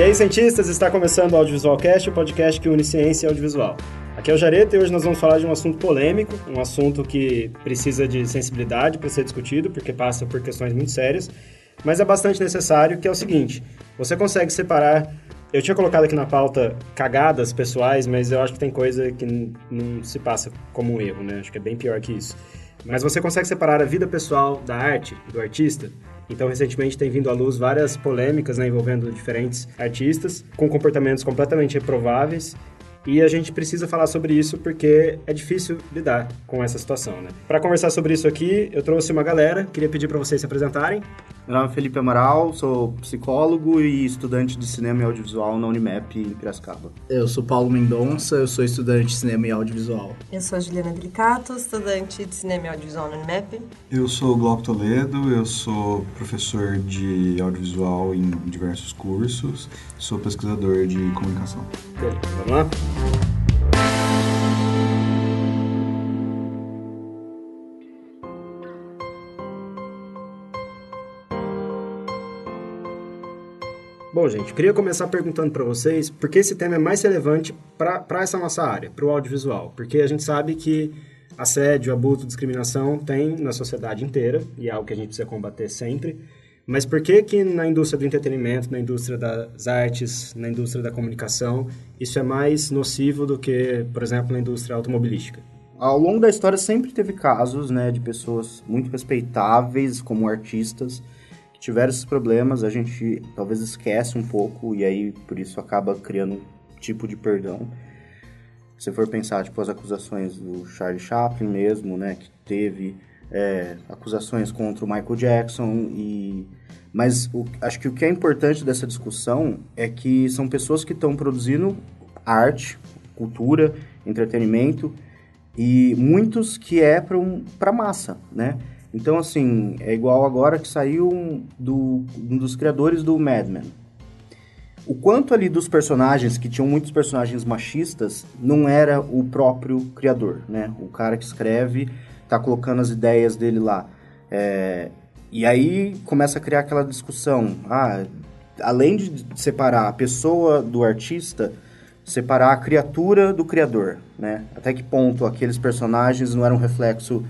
E aí, cientistas, está começando o Audiovisual Cast, o podcast que une ciência e audiovisual. Aqui é o Jareta e hoje nós vamos falar de um assunto polêmico, um assunto que precisa de sensibilidade para ser discutido, porque passa por questões muito sérias, mas é bastante necessário, que é o seguinte, você consegue separar... Eu tinha colocado aqui na pauta cagadas pessoais, mas eu acho que tem coisa que não se passa como um erro, né? Acho que é bem pior que isso. Mas você consegue separar a vida pessoal da arte, do artista? Então, recentemente tem vindo à luz várias polêmicas né, envolvendo diferentes artistas com comportamentos completamente reprováveis e a gente precisa falar sobre isso porque é difícil lidar com essa situação, né? Para conversar sobre isso aqui, eu trouxe uma galera, queria pedir para vocês se apresentarem. Meu nome é Felipe Amaral, sou psicólogo e estudante de cinema e audiovisual na Unimap em Piracicaba. Eu sou Paulo Mendonça, eu sou estudante de cinema e audiovisual. Eu sou a Juliana Delicato, estudante de cinema e audiovisual na Unimap. Eu sou o Glauco Toledo, eu sou professor de audiovisual em diversos cursos, sou pesquisador de comunicação. Beleza, vamos lá? Bom, gente, queria começar perguntando para vocês por que esse tema é mais relevante para essa nossa área, para o audiovisual. Porque a gente sabe que assédio, abuso, discriminação tem na sociedade inteira e é algo que a gente precisa combater sempre. Mas por que que na indústria do entretenimento, na indústria das artes, na indústria da comunicação, isso é mais nocivo do que, por exemplo, na indústria automobilística? Ao longo da história sempre teve casos, né, de pessoas muito respeitáveis como artistas que tiveram esses problemas, a gente talvez esquece um pouco e aí por isso acaba criando um tipo de perdão. Se for pensar, tipo, as acusações do Charlie Chaplin mesmo, né, que teve é, acusações contra o Michael Jackson e mas o, acho que o que é importante dessa discussão é que são pessoas que estão produzindo arte, cultura, entretenimento e muitos que é para um, para massa, né? Então assim é igual agora que saiu um, do, um dos criadores do Mad Men. O quanto ali dos personagens que tinham muitos personagens machistas não era o próprio criador, né? O cara que escreve tá colocando as ideias dele lá. É, e aí começa a criar aquela discussão. Ah, além de separar a pessoa do artista, separar a criatura do criador, né? Até que ponto aqueles personagens não eram reflexo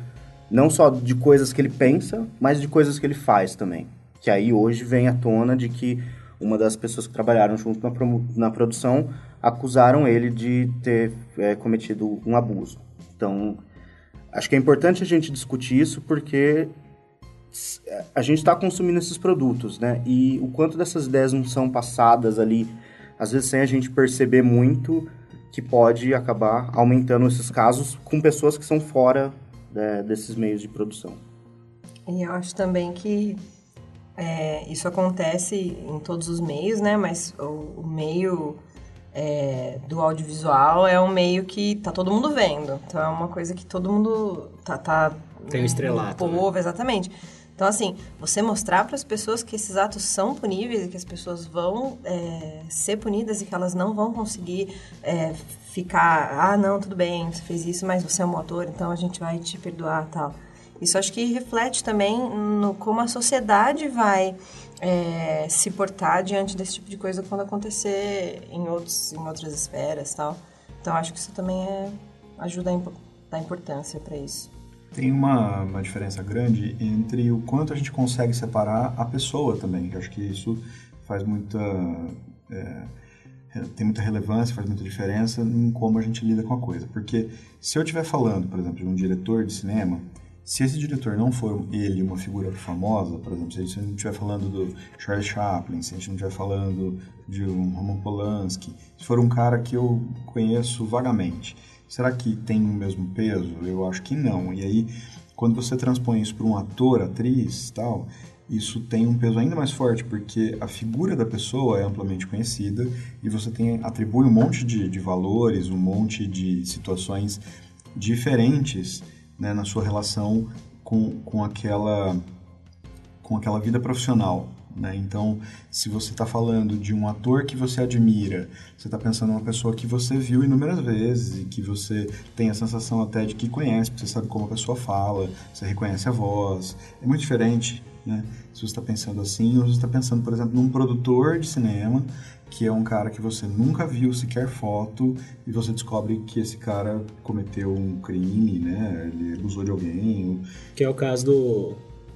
não só de coisas que ele pensa, mas de coisas que ele faz também. Que aí hoje vem à tona de que uma das pessoas que trabalharam junto na, na produção acusaram ele de ter é, cometido um abuso. Então, Acho que é importante a gente discutir isso porque a gente está consumindo esses produtos, né? E o quanto dessas ideias não são passadas ali, às vezes sem a gente perceber muito, que pode acabar aumentando esses casos com pessoas que são fora né, desses meios de produção. E eu acho também que é, isso acontece em todos os meios, né? Mas o, o meio é, do audiovisual é um meio que tá todo mundo vendo. Então é uma coisa que todo mundo tá. tá Tem um estrelato. Povo, né? exatamente. Então, assim, você mostrar para as pessoas que esses atos são puníveis e que as pessoas vão é, ser punidas e que elas não vão conseguir é, ficar, ah, não, tudo bem, você fez isso, mas você é um autor, então a gente vai te perdoar tal. Isso acho que reflete também no como a sociedade vai é, se portar diante desse tipo de coisa quando acontecer em, outros, em outras esferas tal. Então acho que isso também é, ajuda a dar importância para isso. Tem uma, uma diferença grande entre o quanto a gente consegue separar a pessoa também, que acho que isso faz muita. É, tem muita relevância, faz muita diferença em como a gente lida com a coisa. Porque se eu estiver falando, por exemplo, de um diretor de cinema, se esse diretor não for ele uma figura famosa, por exemplo, se a gente não estiver falando do Charles Chaplin, se a gente não estiver falando de um Roman Polanski, se for um cara que eu conheço vagamente, será que tem o mesmo peso? Eu acho que não. E aí, quando você transpõe isso para um ator, atriz, tal, isso tem um peso ainda mais forte, porque a figura da pessoa é amplamente conhecida e você tem atribui um monte de, de valores, um monte de situações diferentes né, na sua relação com, com, aquela, com aquela vida profissional. Né? Então, se você está falando de um ator que você admira, você está pensando em uma pessoa que você viu inúmeras vezes e que você tem a sensação até de que conhece, porque você sabe como a pessoa fala, você reconhece a voz. É muito diferente né? Se você está pensando assim, ou se você está pensando, por exemplo, num produtor de cinema, que é um cara que você nunca viu sequer foto, e você descobre que esse cara cometeu um crime, né? Ele abusou de alguém. ou- Que é o caso do,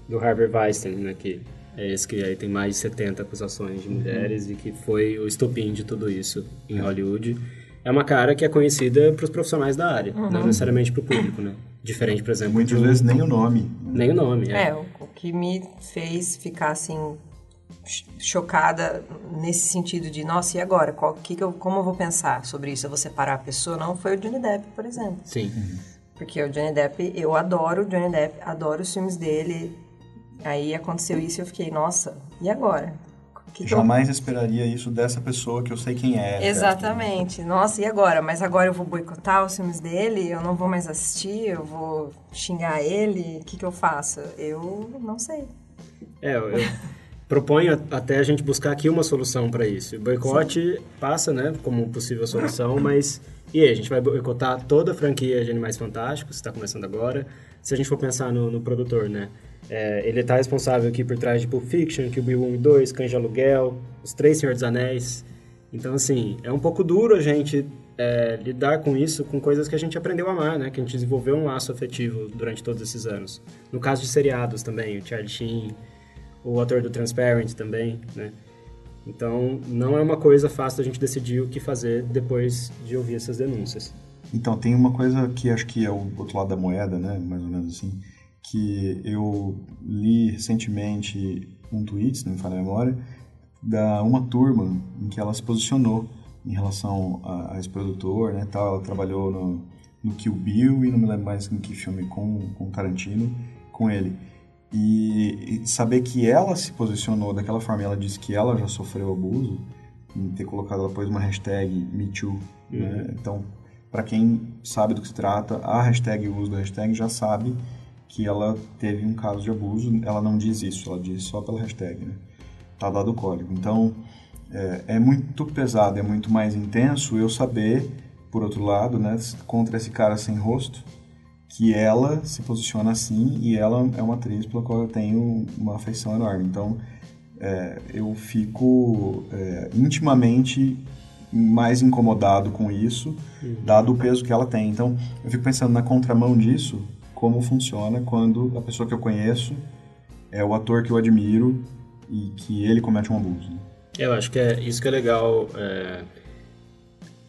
do Harvey Weinstein, né? Que é esse que aí tem mais de 70 acusações de mulheres e que foi o estopim de tudo isso em Hollywood. É uma cara que é conhecida para os profissionais da área, não necessariamente para o público, né? Diferente, por exemplo, Muitas de um- vezes nem o nome. né? nem o nome. É. É, o que me fez ficar assim ch- chocada nesse sentido de, nossa, e agora? Qual, que que eu, como eu vou pensar sobre isso? Eu vou separar a pessoa? Não foi o Johnny Depp, por exemplo. Sim. Porque o Johnny Depp, eu adoro o Johnny Depp, adoro os filmes dele. Aí aconteceu isso e eu fiquei, nossa, e agora? Que Jamais esperaria isso dessa pessoa que eu sei quem é. Exatamente. Nossa, e agora? Mas agora eu vou boicotar os filmes dele? Eu não vou mais assistir? Eu vou xingar ele? O que, que eu faço? Eu não sei. É, eu, proponho até a gente buscar aqui uma solução para isso. O boicote passa, né, como possível solução, mas e aí, a gente vai boicotar toda a franquia de Animais Fantásticos, está começando agora. Se a gente for pensar no, no produtor, né, é, ele está responsável aqui por trás de Pulp Fiction, Kill Bill 1 e 2, Cães de Aluguel, Os Três Senhor dos Anéis. Então, assim, é um pouco duro a gente é, lidar com isso, com coisas que a gente aprendeu a amar, né? Que a gente desenvolveu um laço afetivo durante todos esses anos. No caso de seriados também, o Charlie Sheen, o ator do Transparent também, né? Então, não é uma coisa fácil a gente decidir o que fazer depois de ouvir essas denúncias. Então, tem uma coisa que acho que é o outro lado da moeda, né? Mais ou menos assim. Que eu li recentemente um tweet, se não me falha a memória, da uma turma em que ela se posicionou em relação a, a esse produtor, né? Tal, ela trabalhou no, no Kill Bill e não me lembro mais em que filme com, com Tarantino, com ele. E, e saber que ela se posicionou daquela forma, e ela disse que ela já sofreu abuso, em ter colocado ela depois uma hashtag MeToo, né? Então, para quem sabe do que se trata, a hashtag, o uso da hashtag já sabe que ela teve um caso de abuso. Ela não diz isso, ela diz só pela hashtag, né? Tá dado o código. Então, é, é muito pesado, é muito mais intenso eu saber, por outro lado, né, contra esse cara sem rosto, que ela se posiciona assim e ela é uma atriz pela qual eu tenho uma afeição enorme. Então, é, eu fico é, intimamente mais incomodado com isso, dado o peso que ela tem. Então, eu fico pensando na contramão disso, como funciona quando a pessoa que eu conheço é o ator que eu admiro e que ele comete um abuso. né? Eu acho que é isso que é legal, é,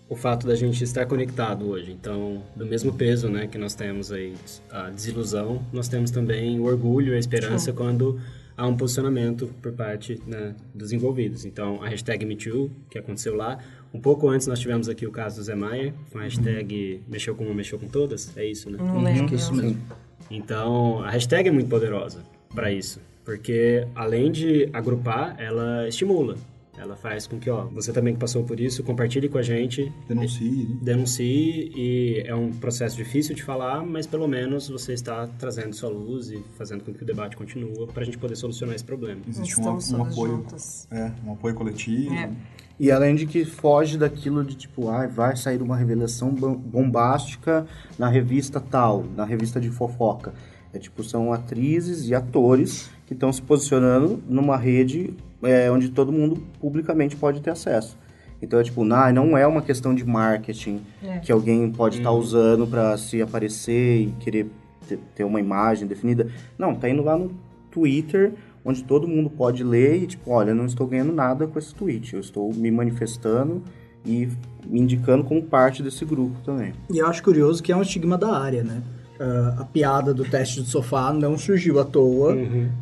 o fato da gente estar conectado hoje. Então, do mesmo peso, né, que nós temos aí a desilusão, nós temos também o orgulho e a esperança quando há um posicionamento por parte né, dos envolvidos. Então, a hashtag MeToo, que aconteceu lá, um pouco antes nós tivemos aqui o caso do Zé Maia, com a hashtag mexeu com uma, mexeu com todas, é isso, né? Não lembro. Que isso mesmo. Então, a hashtag é muito poderosa para isso, porque além de agrupar, ela estimula. Ela faz com que, ó, você também que passou por isso, compartilhe com a gente, Denuncie, né? denuncie e é um processo difícil de falar, mas pelo menos você está trazendo sua luz e fazendo com que o debate continue para a gente poder solucionar esse problema. Existe um, um apoio, juntas. é, um apoio coletivo. É. E além de que foge daquilo de tipo, ah, vai sair uma revelação bom- bombástica na revista tal, na revista de fofoca. É tipo, são atrizes e atores que estão se posicionando numa rede é, onde todo mundo publicamente pode ter acesso. Então é tipo, nah, não é uma questão de marketing É. que alguém pode estar usando para se aparecer e querer ter, ter uma imagem definida. Não, tá indo lá no Twitter, onde todo mundo pode ler e tipo, olha, não estou ganhando nada com esse tweet, eu estou me manifestando e me indicando como parte desse grupo também. E eu acho curioso que é um estigma da área, né? Ah, a piada do teste de sofá não surgiu à toa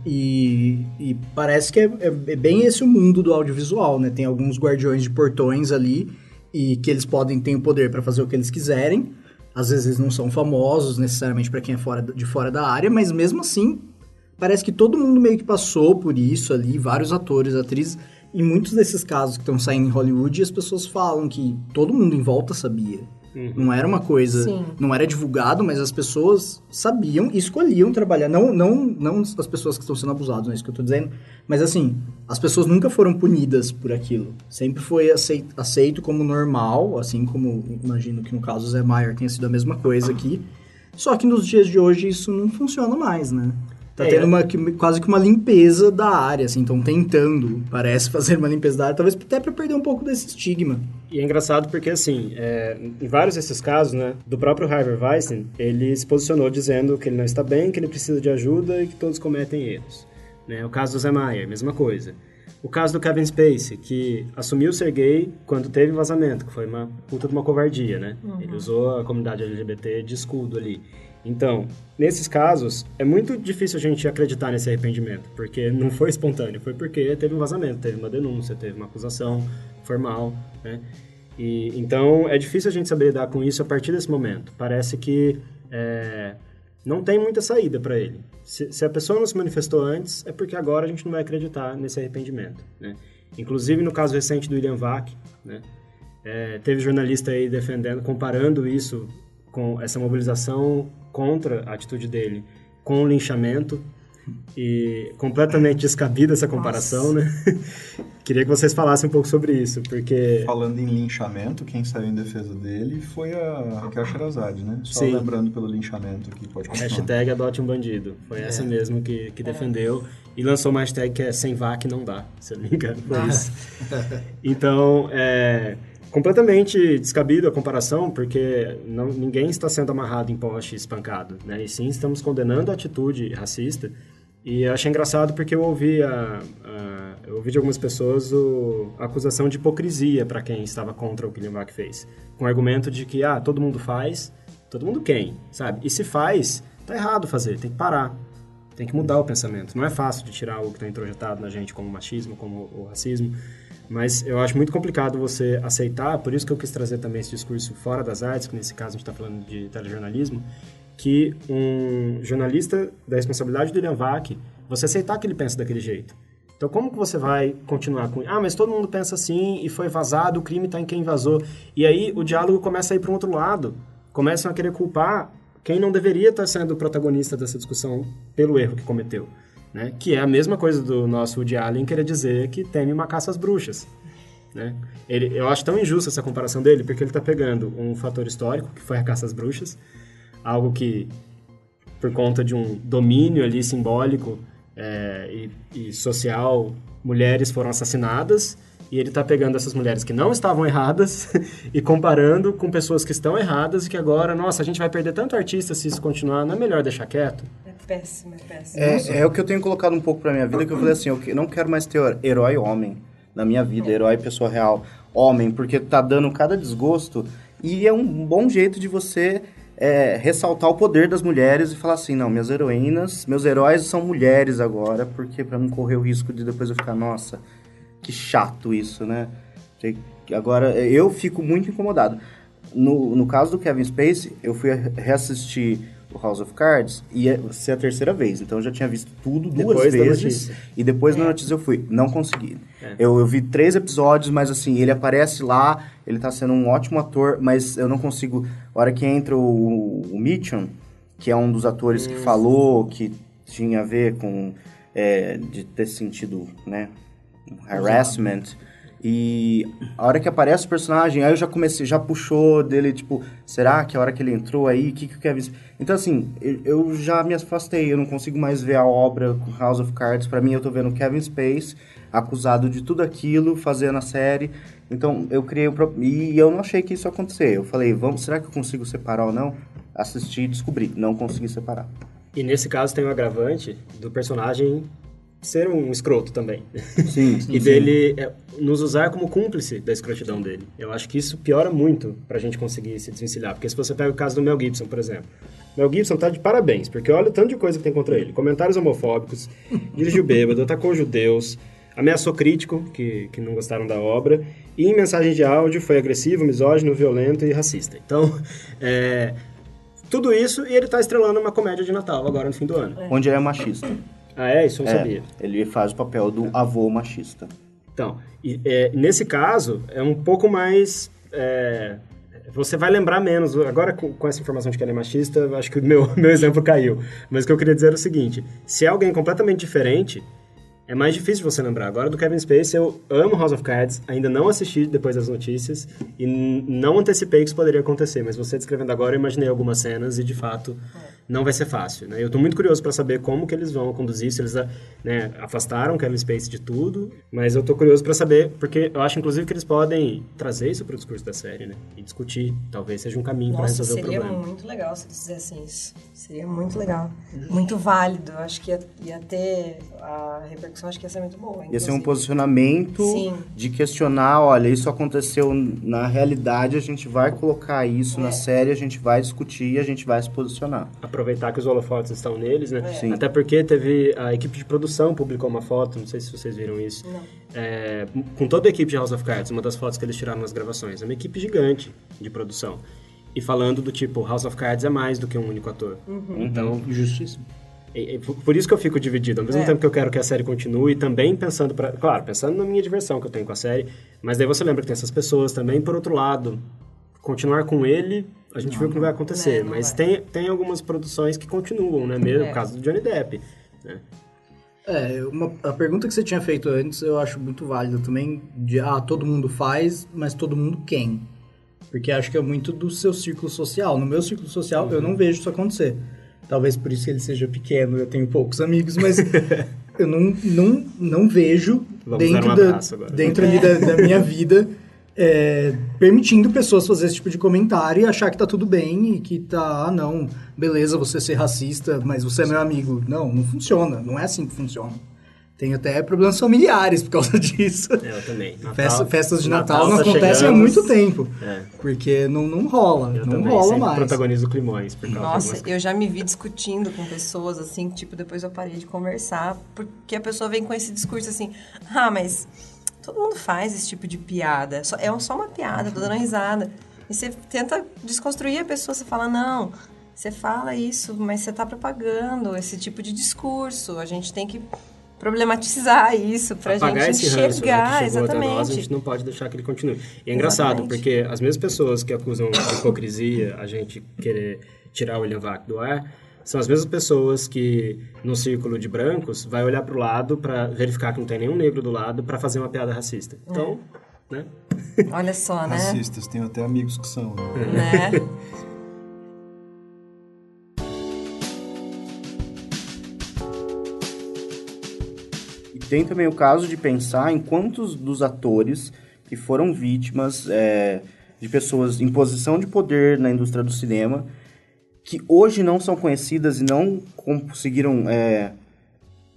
e, e parece que é, é- é bem esse o mundo do audiovisual, né? Tem alguns guardiões de portões ali e que eles podem ter o poder para fazer o que eles quiserem. Às vezes eles não são famosos necessariamente para quem é fora, de fora da área, mas mesmo assim parece que todo mundo meio que passou por isso ali, vários atores, atrizes. Em muitos desses casos que estão saindo em Hollywood, as pessoas falam que todo mundo em volta sabia. Não era uma coisa, Sim. não era divulgado, mas as pessoas sabiam e escolhiam trabalhar. Não, não, não as pessoas que estão sendo abusadas, não é isso que eu tô dizendo. Mas assim, as pessoas nunca foram punidas por aquilo. Sempre foi aceito, aceito como normal, assim como imagino que no caso do Zé Maier tenha sido a mesma coisa aqui. Só que nos dias de hoje isso não funciona mais, né? Tá É, tendo uma, que- quase que uma limpeza da área, assim, estão tentando, parece, fazer uma limpeza da área, talvez até para perder um pouco desse estigma. E é engraçado porque, assim, é, em vários desses casos, né, do próprio Harvey Weinstein, ele se posicionou dizendo que ele não está bem, que ele precisa de ajuda e que todos cometem erros. Né? O caso do Zé Maier, mesma coisa. O caso do Kevin Spacey, que assumiu ser gay quando teve vazamento, que foi uma puta de uma covardia, né? Ele usou a comunidade LGBT de escudo ali. Então, nesses casos, é muito difícil a gente acreditar nesse arrependimento, porque não foi espontâneo, foi porque teve um vazamento, teve uma denúncia, teve uma acusação formal, né? E, então, é difícil a gente saber lidar com isso a partir desse momento. Parece que é, não tem muita saída para ele. Se, se a pessoa não se manifestou antes, é porque agora a gente não vai acreditar nesse arrependimento, né? Inclusive, no caso recente do William Vac, né? É, teve jornalista aí defendendo, comparando isso com essa mobilização contra a atitude dele com o linchamento e completamente descabida essa comparação, né? Queria que vocês falassem um pouco sobre isso, porque Falando em linchamento, quem saiu em defesa dele foi a Raquel Sherazade, né? Só Sim. lembrando pelo linchamento aqui, pode continuar. hashtag adote um bandido. Foi essa mesmo que, que defendeu e lançou uma hashtag que é sem vac não dá, se eu não me engano, foi isso. Então, é completamente descabido a comparação, porque não, ninguém está sendo amarrado em poste espancado, né? E sim, estamos condenando a atitude racista. E eu achei engraçado porque eu ouvi, a, a- eu ouvi de algumas pessoas o, a acusação de hipocrisia para quem estava contra o que o Vac fez. Com o argumento de que, ah, todo mundo faz, todo mundo quem, sabe? E se faz, tá errado fazer, tem que parar. Tem que mudar o pensamento. Não é fácil de tirar algo que está introjetado na gente, como machismo, como o racismo. Mas eu acho muito complicado você aceitar, por isso que eu quis trazer também esse discurso fora das artes, que nesse caso a gente está falando de telejornalismo, que um jornalista da responsabilidade do William Vac, você aceitar que ele pensa daquele jeito. Então, como que você vai continuar com... Ah, mas todo mundo pensa assim e foi vazado, o crime está em quem vazou. E aí o diálogo começa a ir para um outro lado. Começam a querer culpar quem não deveria estar sendo o protagonista dessa discussão pelo erro que cometeu. Né? Que é a mesma coisa do nosso Woody Allen querer dizer que teme uma caça às bruxas. Né? Ele, eu acho tão injusta essa comparação dele, porque ele está pegando um fator histórico, que foi a caça às bruxas, algo que, por conta de um domínio ali simbólico é, e, e social, mulheres foram assassinadas, e ele está pegando essas mulheres que não estavam erradas e comparando com pessoas que estão erradas e que agora, nossa, a gente vai perder tanto artista se isso continuar, não é melhor deixar quieto? É péssimo, é péssimo. É, é o que eu tenho colocado um pouco pra minha vida, que eu falei assim, eu não quero mais ter herói homem na minha vida, herói pessoa real, homem, porque tá dando cada desgosto e é um bom jeito de você é, ressaltar o poder das mulheres e falar assim, não, minhas heroínas, meus heróis são mulheres agora, porque pra não correr o risco de depois eu ficar, nossa, que chato isso, né? Agora, eu fico muito incomodado. No, no caso do Kevin Spacey, eu fui reassistir o House of Cards e ia ser a terceira vez. Então eu já tinha visto tudo duas Depois da vezes. notícia. E depois da notícia eu fui. Não consegui. Eu, eu vi três episódios, mas assim, ele aparece lá, ele tá sendo um ótimo ator, mas eu não consigo. A hora que entra o, o Mitchum, que é um dos atores que falou que tinha a ver com. é, de ter sentido, né? Harassment. E a hora que aparece o personagem, aí eu já comecei, já puxou dele, tipo, será que a hora que ele entrou aí, o que, que o Kevin... Então, assim, eu, já me afastei, eu não consigo mais ver a obra House of Cards. Pra mim, eu tô vendo Kevin Space, acusado de tudo aquilo, fazendo a série. Então, eu criei pro- E eu não achei que isso ia acontecer. Eu falei, vamos, será que eu consigo separar ou não? Assisti e descobri, não consegui separar. E nesse caso tem o agravante do personagem ser um escroto também. Sim, e dele é, nos usar como cúmplice da escrotidão dele. Eu acho que isso piora muito pra gente conseguir se desvencilhar. Porque se você pega o caso do Mel Gibson, por exemplo. Mel Gibson tá de parabéns, porque olha o tanto de coisa que tem contra ele. Comentários homofóbicos, dirigiu bêbado, atacou judeus, ameaçou crítico, que, que não gostaram da obra, e em mensagem de áudio foi agressivo, misógino, violento e racista. Então, é, tudo isso e ele tá estrelando uma comédia de Natal agora no fim do ano. Onde ele é machista. Ah, é? Isso eu não É, sabia. ele faz o papel do avô machista. Então, e, é, nesse caso, é um pouco mais. é, você vai lembrar menos. Agora, com, com essa informação de que ele é machista, acho que o meu, meu exemplo caiu. Mas o que eu queria dizer era o seguinte: se é alguém completamente diferente, é mais difícil você lembrar. Agora do Kevin Spacey, eu amo House of Cards, ainda não assisti depois das notícias e não antecipei que isso poderia acontecer, mas você descrevendo agora, eu imaginei algumas cenas e de fato não vai ser fácil. Né? Eu estou muito curioso para saber como que eles vão conduzir, se eles né, afastaram Kevin Spacey de tudo, mas eu estou curioso para saber, porque eu acho inclusive que eles podem trazer isso para o discurso da série né? e discutir, talvez seja um caminho para resolver o problema. Seria muito legal se eles fizessem isso. Seria muito legal, muito válido. Acho que ia, ia ter a repercussão repercussão acho que ia ser muito boa. Inclusive. Ia ser um posicionamento Sim. de questionar, olha, isso aconteceu na realidade, a gente vai colocar isso é. na série, a gente vai discutir e a gente vai se posicionar. Aproveitar que os holofotes estão neles, né? É. Sim. Até porque teve a equipe de produção publicou uma foto, não sei se vocês viram isso. É, com toda a equipe de House of Cards, uma das fotos que eles tiraram nas gravações. É uma equipe gigante de produção. E falando do tipo, House of Cards é mais do que um único ator. Uhum. Então, justíssimo. E, e, por isso que eu fico dividido. Ao mesmo é. tempo que eu quero que a série continue, também pensando, pra, claro, pensando na minha diversão que eu tenho com a série, mas daí você lembra que tem essas pessoas também. Por outro lado, continuar com ele, a gente não, viu que não vai acontecer. Não, não mas vai. Tem, tem algumas produções que continuam, né? Mesmo é. o caso do Johnny Depp. Né? É, uma, a pergunta que você tinha feito antes eu acho muito válida também, de, ah, todo mundo faz, mas todo mundo quem? Porque acho que é muito do seu círculo social. No meu círculo social, uhum. eu não vejo isso acontecer. Talvez por isso que ele seja pequeno, eu tenho poucos amigos, mas eu não, não, não vejo Vamos dentro, da, dentro ali da, da minha vida é, permitindo pessoas fazer esse tipo de comentário e achar que tá tudo bem e que tá, ah, não, beleza, você ser racista, mas você é meu amigo. Não, não funciona, não é assim que funciona. Tem até problemas familiares por causa disso. Eu também. Natal, Festa, festas de Natal, Natal não tá acontecem chegando, há muito tempo. É. Porque não, não rola. Eu não também, rola mais. protagonizo climões. Por causa Nossa, eu já me vi discutindo com pessoas assim, que tipo, depois eu parei de conversar, porque a pessoa vem com esse discurso assim, ah, mas todo mundo faz esse tipo de piada. É só uma piada, tô dando risada. E você tenta desconstruir a pessoa, você fala, não, você fala isso, mas você está propagando esse tipo de discurso. A gente tem que problematizar isso para a gente enxergar, ranço, né, que exatamente. Nós, a gente não pode deixar que ele continue. E é engraçado, porque as mesmas pessoas que acusam de hipocrisia a gente querer tirar o William Vac do ar, são as mesmas pessoas que, no círculo de brancos, vai olhar para o lado para verificar que não tem nenhum negro do lado para fazer uma piada racista. Então, é. né? Olha só, né? Racistas, tenho até amigos que são. Né? né? tem também o caso de pensar em quantos dos atores que foram vítimas é, de pessoas em posição de poder na indústria do cinema que hoje não são conhecidas e não conseguiram é,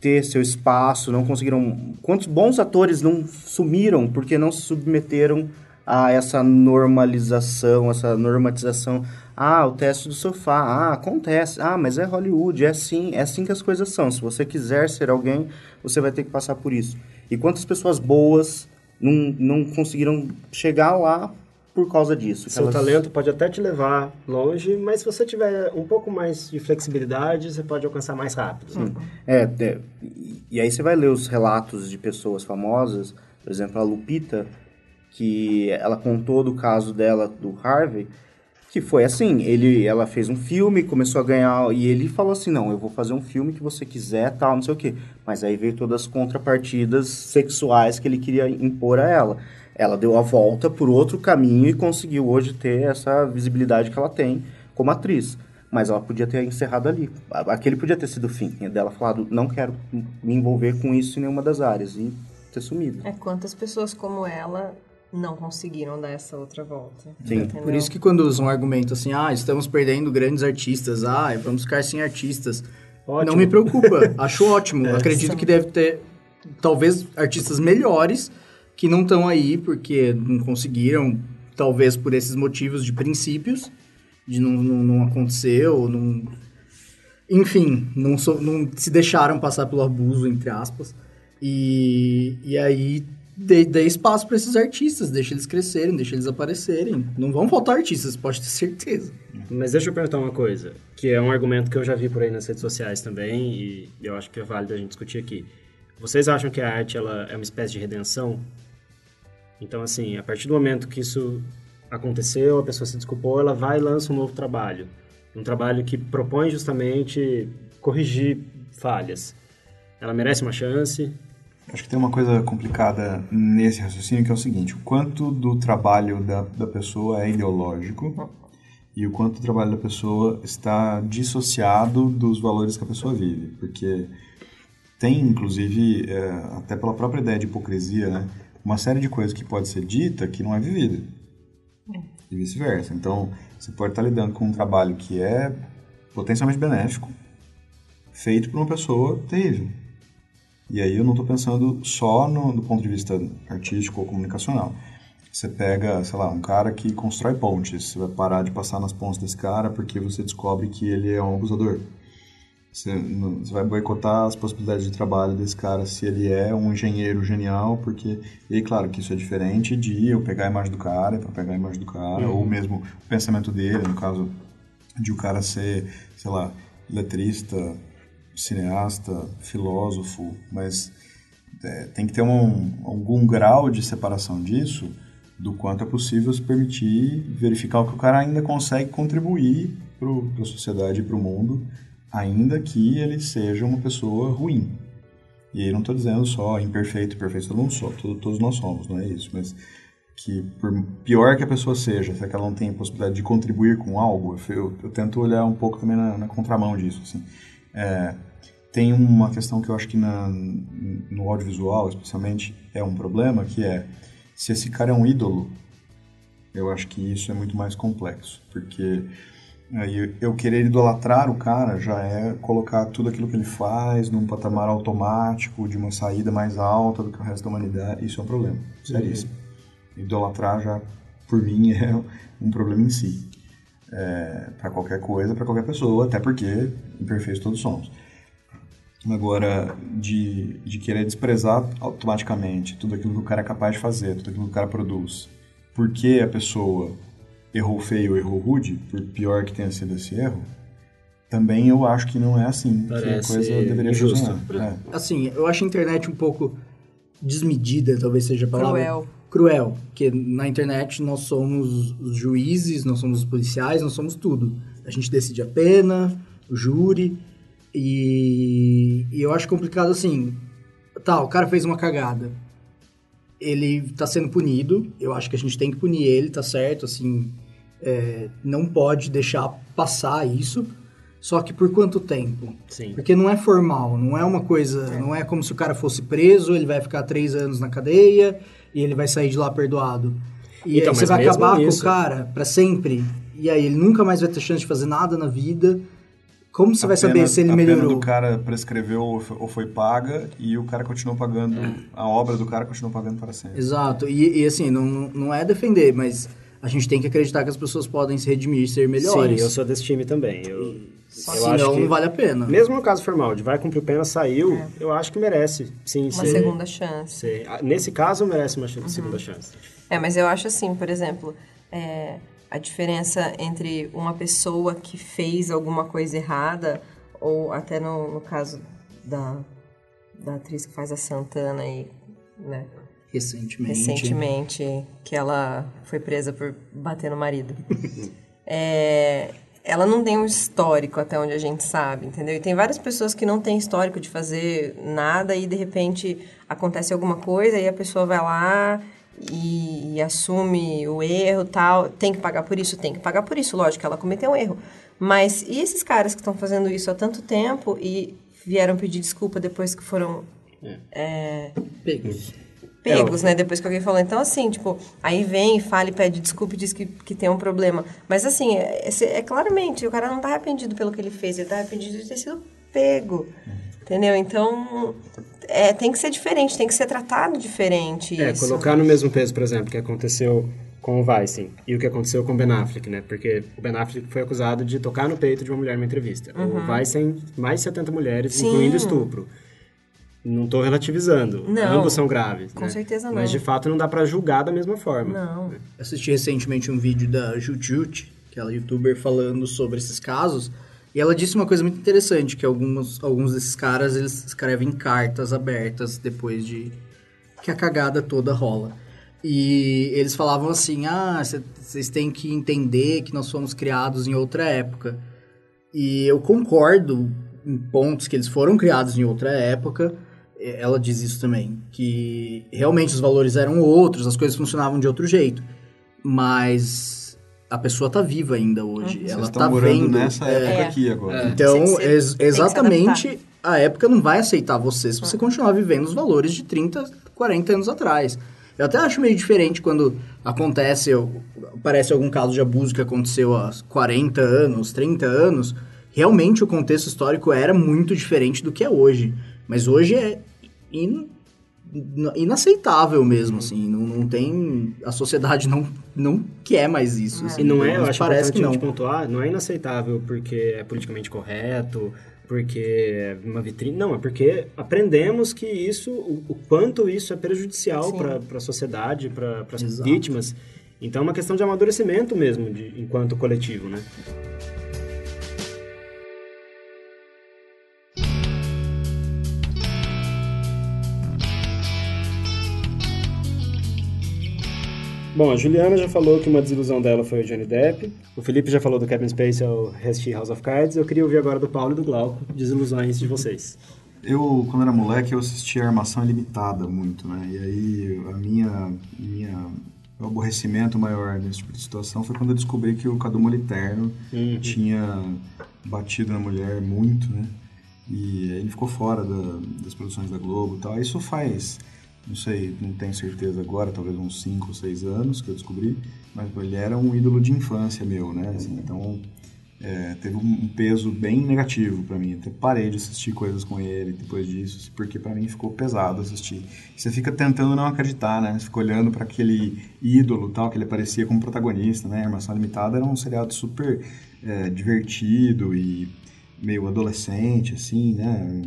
ter seu espaço, não conseguiram. Quantos bons atores não sumiram porque não se submeteram a essa normalização, essa normatização ah, o teste do sofá. Ah, acontece. Ah, mas é Hollywood, é assim, é assim que as coisas são. Se você quiser ser alguém, você vai ter que passar por isso. E quantas pessoas boas não, não conseguiram chegar lá por causa disso? Seu elas... talento pode até te levar longe, mas se você tiver um pouco mais de flexibilidade, você pode alcançar mais rápido. Sim. É, é, e aí você vai ler os relatos de pessoas famosas, por exemplo, a Lupita, que ela contou do caso dela, do Harvey, que foi assim, ele, ela fez um filme, começou a ganhar, e ele falou assim, não, eu vou fazer um filme que você quiser, tal, não sei o quê. Mas aí veio todas as contrapartidas sexuais que ele queria impor a ela. Ela deu a volta por outro caminho e conseguiu hoje ter essa visibilidade que ela tem como atriz. Mas ela podia ter encerrado ali. Aquele podia ter sido o fim. Dela falado, não quero me envolver com isso em nenhuma das áreas. E ter sumido. É quantas pessoas como ela não conseguiram dar essa outra volta. Sim. Entendeu? Por isso que quando usam um argumento assim, ah, estamos perdendo grandes artistas, ah, vamos ficar sem artistas. Ótimo. Não me preocupa, acho ótimo. É, Acredito sim. que deve ter, talvez, artistas melhores que não estão aí porque não conseguiram, talvez por esses motivos de princípios, de não, não, não acontecer ou não... Enfim, não, so, não se deixaram passar pelo abuso, entre aspas. E, e aí dê, dê espaço para esses artistas, deixa eles crescerem, deixa eles aparecerem. Não vão faltar artistas, pode ter certeza. Mas deixa eu perguntar uma coisa, que é um argumento que eu já vi por aí nas redes sociais também, e eu acho que é válido a gente discutir aqui. Vocês acham que a arte ela é uma espécie de redenção? Então, assim, a partir do momento que isso aconteceu, a pessoa se desculpou, ela vai e lança um novo trabalho. Um trabalho que propõe justamente corrigir falhas. Ela merece uma chance, Acho que tem uma coisa complicada nesse raciocínio que é o seguinte: o quanto do trabalho da, da pessoa é ideológico e o quanto o trabalho da pessoa está dissociado dos valores que a pessoa vive. Porque tem, inclusive, é, até pela própria ideia de hipocrisia, né, uma série de coisas que pode ser dita que não é vivida. E vice-versa. Então, você pode estar lidando com um trabalho que é potencialmente benéfico, feito por uma pessoa terrível. E aí eu não estou pensando só no, do ponto de vista artístico ou comunicacional. Você pega, sei lá, um cara que constrói pontes, você vai parar de passar nas pontes desse cara porque você descobre que ele é um abusador. Você, você vai boicotar as possibilidades de trabalho desse cara se ele é um engenheiro genial, porque... E claro que isso é diferente de eu pegar a imagem do cara para pegar a imagem do cara, ou mesmo o pensamento dele, no caso de o cara ser, sei lá, letrista, cineasta, filósofo, mas é, tem que ter um, algum grau de separação disso do quanto é possível se permitir verificar o que o cara ainda consegue contribuir para a sociedade e para o mundo, ainda que ele seja uma pessoa ruim. E aí não estou dizendo só imperfeito, perfeito, todo mundo só, todo, todos nós somos, não é isso, mas que por pior que a pessoa seja, se ela não tem possibilidade de contribuir com algo, eu, eu tento olhar um pouco também na, na contramão disso, assim. É, tem uma questão que eu acho que na, no audiovisual, especialmente, é um problema, que é se esse cara é um ídolo, eu acho que isso é muito mais complexo, porque aí eu querer idolatrar o cara já é colocar tudo aquilo que ele faz num patamar automático, de uma saída mais alta do que o resto da humanidade, isso é um problema, seríssimo. Uhum. Idolatrar já, por mim, é um problema em si. É, para qualquer coisa, para qualquer pessoa, até porque imperfeitos todos somos. Agora, de, de querer desprezar automaticamente tudo aquilo que o cara é capaz de fazer, tudo aquilo que o cara produz, porque a pessoa errou feio ou errou rude, por pior que tenha sido esse erro, também eu acho que não é assim Parece que a coisa deveria justo. funcionar. É. Assim, eu acho a internet um pouco desmedida, talvez seja a palavra. Cruel. Cruel, porque na internet nós somos os juízes, nós somos os policiais, nós somos tudo. A gente decide a pena, o júri, e, e, eu acho complicado assim. Tá, o cara fez uma cagada. Ele tá sendo punido. Eu acho que a gente tem que punir ele, tá certo? Assim, é, não pode deixar passar isso. Só que por quanto tempo? Sim. Porque não é formal, não é uma coisa. É. Não é como se o cara fosse preso, ele vai ficar três anos na cadeia e ele vai sair de lá perdoado. E então, você vai acabar isso... com o cara para sempre. E aí ele nunca mais vai ter chance de fazer nada na vida. Como você vai saber se ele a melhorou? A pena do cara prescreveu ou foi paga e o cara continuou pagando, é. a obra do cara continuou pagando para sempre. Exato. E, e, assim, não, não é defender, mas a gente tem que acreditar que as pessoas podem se redimir e ser melhores. Sim, eu sou desse time também. Eu, eu acho que, não vale a pena. Mesmo no caso formal, de vai cumprir pena, saiu, é. eu acho que merece, sim. Uma ser, segunda chance. Ser, nesse caso, merece uma uhum. segunda chance. É, mas eu acho assim, por exemplo... É, a diferença entre uma pessoa que fez alguma coisa errada ou até no, no caso da, da atriz que faz a Santana aí, né? Recentemente. Recentemente, que ela foi presa por bater no marido. é, ela não tem um histórico até onde a gente sabe, entendeu? E tem várias pessoas que não têm histórico de fazer nada e de repente acontece alguma coisa e a pessoa vai lá e, e assume o erro tal. Tem que pagar por isso? Tem que pagar por isso, lógico, ela cometeu um erro. Mas e esses caras que estão fazendo isso há tanto tempo e vieram pedir desculpa depois que foram é. É, pegos? Pegos, é, né? Depois que alguém falou. Então, assim, tipo, aí vem, fala e pede desculpa e diz que, que tem um problema. Mas, assim, é, é, é claramente, o cara não tá arrependido pelo que ele fez, ele tá arrependido de ter sido pego. Entendeu? Então, é, tem que ser diferente, tem que ser tratado diferente. É, isso. colocar no mesmo peso, por exemplo, que aconteceu com o Weissen e o que aconteceu com o Ben Affleck, né? Porque o Ben Affleck foi acusado de tocar no peito de uma mulher numa entrevista. Uhum. O Weissen, mais de 70 mulheres, Sim. incluindo estupro. Não estou relativizando. Não, Ambos são graves. Com né? certeza não. Mas de fato não dá para julgar da mesma forma. Não. Assisti recentemente um vídeo da Jujut, aquela youtuber, falando sobre esses casos. E ela disse uma coisa muito interessante, que alguns, alguns desses caras, eles escrevem cartas abertas depois de que a cagada toda rola. E eles falavam assim: ah, vocês têm que entender que nós fomos criados em outra época. E eu concordo em pontos que eles foram criados em outra época, ela diz isso também, que realmente os valores eram outros, as coisas funcionavam de outro jeito, mas a pessoa tá viva ainda hoje, Vocês ela estão tá morando vendo. nessa é, época É. aqui agora. Então, Você- você ex- exatamente, a época não vai aceitar você se você continuar vivendo os valores de 30, 40 anos atrás. Eu até acho meio diferente quando acontece, parece algum caso de abuso que aconteceu há 40 anos, 30 anos. Realmente o contexto histórico era muito diferente do que é hoje. Mas hoje é in- inaceitável mesmo, assim. Não, não tem... A sociedade não, não quer mais isso. assim. E não é, eu acho parece que não. pontuar, não é inaceitável porque é politicamente correto, porque é uma vitrine. Não, é porque aprendemos que isso, o, o quanto isso é prejudicial para a sociedade, para as vítimas. Então é uma questão de amadurecimento mesmo, de, enquanto coletivo, né? Bom, a Juliana já falou que uma desilusão dela foi o Johnny Depp. O Felipe já falou do Kevin Spacey ao Rest House of Cards. Eu queria ouvir agora do Paulo e do Glauco, desilusões de vocês. Eu, quando era moleque, eu assistia Armação Ilimitada muito, né? E aí, a minha, minha meu aborrecimento maior nesse tipo de situação foi quando eu descobri que o Cadu Moliterno Uhum. tinha batido na mulher muito, né? E ele ficou fora da- das produções da Globo e tal. Isso faz, não sei, não tenho certeza agora, talvez uns 5 ou 6 anos que eu descobri, mas ele era um ídolo de infância meu, né? Assim, então, é, teve um peso bem negativo pra mim. Até parei de assistir coisas com ele depois disso, porque pra mim ficou pesado assistir. Você fica tentando não acreditar, né? Você fica olhando pra aquele ídolo tal, que ele aparecia como protagonista, né? Armação Limitada era um seriado super é, divertido e meio adolescente, assim, né?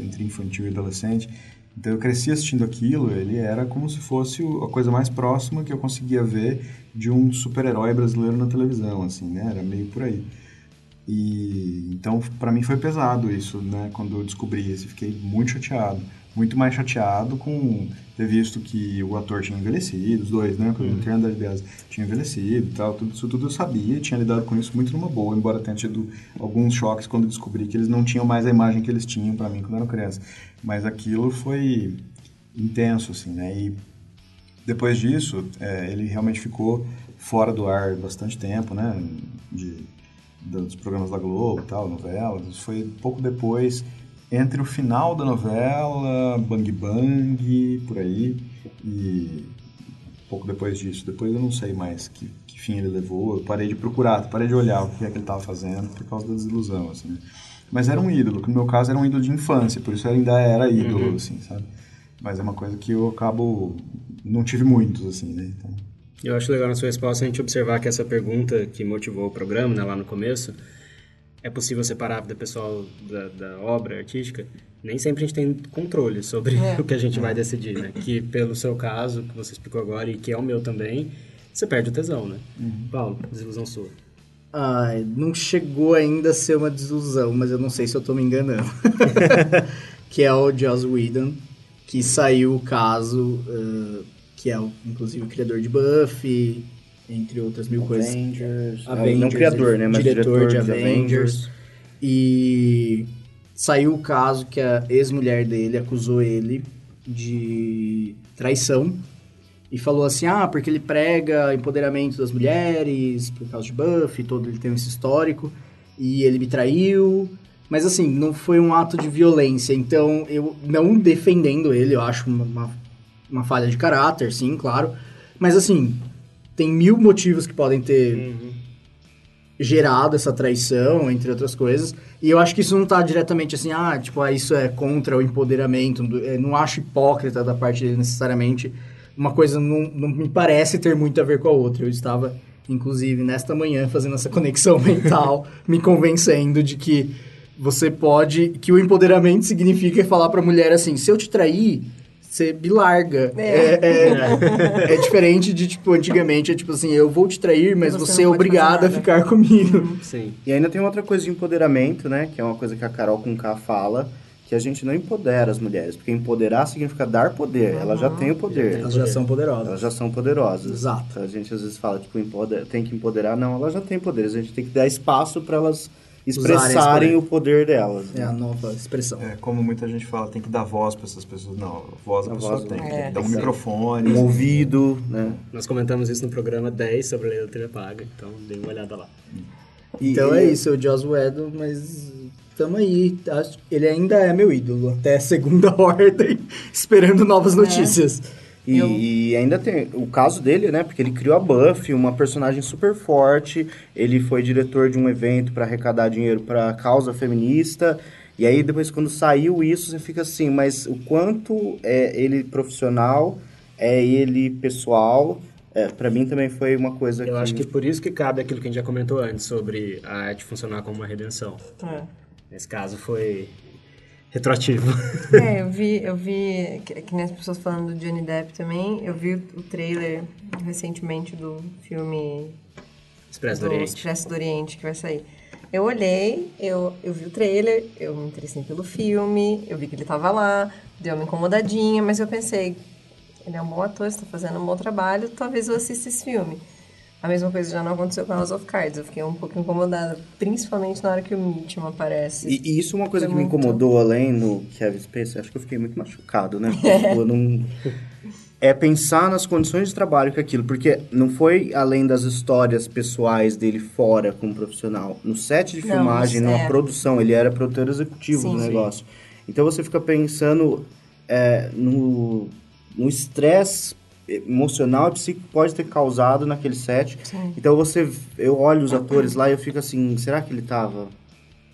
Entre infantil e adolescente. Então eu cresci assistindo aquilo, ele era como se fosse a coisa mais próxima que eu conseguia ver de um super-herói brasileiro na televisão, assim, né? Era meio por aí. E então para mim foi pesado isso, né? Quando eu descobri isso, fiquei muito chateado, muito mais chateado com ter visto que o ator tinha envelhecido, os dois, né? O Fernando aliás tinha envelhecido, e tal, tudo isso tudo eu sabia, tinha lidado com isso muito numa boa, embora tenha tido alguns choques quando descobri que eles não tinham mais a imagem que eles tinham para mim quando eu era criança. Mas aquilo foi intenso, assim, né? E depois disso, é, ele realmente ficou fora do ar bastante tempo, né? De, dos programas da Globo e tal, novelas. Foi pouco depois, entre o final da novela, Bang Bang, por aí, e pouco depois disso. Depois eu não sei mais que, que fim ele levou. Eu parei de procurar, parei de olhar o que é que ele estava fazendo por causa da desilusão, assim. né? Mas era um ídolo, que no meu caso era um ídolo de infância, por isso ainda era ídolo, assim, sabe? Mas é uma coisa que eu acabo... Não tive muitos, assim, né? Então, Eu acho legal na sua resposta a gente observar que essa pergunta que motivou o programa, né, lá no começo, é possível separar da pessoal da, da obra artística? Nem sempre a gente tem controle sobre É. o que a gente vai decidir, né? Que pelo seu caso, que você explicou agora e que é o meu também, você perde o tesão, né? Paulo, desilusão sua. Ai, não chegou ainda a ser uma desilusão, mas eu não sei se eu tô me enganando. que é o Joss Whedon, que saiu o caso, eh, que é o, inclusive o criador de Buffy, entre outras mil coisas. Avengers. Avengers, não criador, né? Mas diretor, de dos Avengers. E saiu o caso que a ex-mulher dele acusou ele de traição e falou assim: ah, porque ele prega empoderamento das mulheres, por causa de Buffy, todo ele tem esse histórico, e ele me traiu. Mas assim, não foi um ato de violência, então eu não defendendo ele, eu acho uma, uma, uma falha de caráter, sim, claro. Mas assim, tem mil motivos que podem ter gerado essa traição, entre outras coisas. E eu acho que isso não tá diretamente assim, ah, tipo, ah, isso é contra o empoderamento. é, Não acho hipócrita da parte dele necessariamente. Uma coisa não, não me parece ter muito a ver com a outra. Eu estava, inclusive, nesta manhã fazendo essa conexão mental, me convencendo de que você pode. que o empoderamento significa falar pra mulher assim: se eu te trair. Você me larga. É. É, é, é diferente de, tipo, antigamente, é tipo assim, eu vou te trair, mas Você você, é obrigado a ficar comigo. Sim. E ainda tem outra coisa de empoderamento, né? Que é uma coisa que a Carol com K fala, que a gente não empodera as mulheres. Porque empoderar significa dar poder. Elas já têm o poder. Elas já são poderosas. Elas já são poderosas. Exato. A gente às vezes fala, tipo, empoder... tem que empoderar. Não, elas já têm poderes. A gente tem que dar espaço para elas expressarem o poder delas. É né? a nova expressão. É, como muita gente fala, tem que dar voz para essas pessoas. Não, a voz a, A pessoa voz tem. Tem É. que dar um Tem que microfone. Um ouvido, né? Nós comentamos isso no programa 10 sobre a lei da TV paga, então dê uma olhada lá. E- Então e- é isso, o Joss Whedon, mas tamo aí. Acho- Ele ainda é meu ídolo, até a segunda ordem, esperando novas notícias. E, Eu- e ainda tem o caso dele, né? Porque ele criou a Buffy, uma personagem super forte. Ele foi diretor de um evento para arrecadar dinheiro para causa feminista. E aí depois quando saiu isso, você fica assim, mas o quanto é ele profissional, é ele pessoal? É, para mim também foi uma coisa Eu acho que por isso que cabe aquilo que a gente já comentou antes sobre a arte funcionar como uma redenção. É. Nesse caso foi retroativo. É, eu vi, eu vi, que, que nem as pessoas falando do Johnny Depp também, eu vi o, trailer recentemente do filme Expresso do do Oriente. Expresso do Oriente que vai sair. Eu olhei, eu, eu vi o trailer, eu me interessei pelo filme, eu vi que ele tava lá, deu uma incomodadinha, mas eu pensei, ele é um bom ator, está fazendo um bom trabalho, talvez eu assista esse filme. A mesma coisa já não aconteceu com House of Cards, eu fiquei um pouco incomodada, principalmente na hora que o Mitchum aparece. E, e isso é uma coisa Foi que me muito- incomodou além no Kevin Spacey. Acho que eu fiquei muito machucado, né? Tipo, eu não... É pensar nas condições de trabalho que aquilo. Porque não foi além das histórias pessoais dele fora como profissional. No set de Não, filmagem, numa é. produção, ele era produtor executivo Sim, do sim. negócio. Então você fica pensando é, no no estresse emocional e psíquico pode ter causado naquele set. Sim. Então você, eu olho os atores lá e eu fico assim, será que ele tava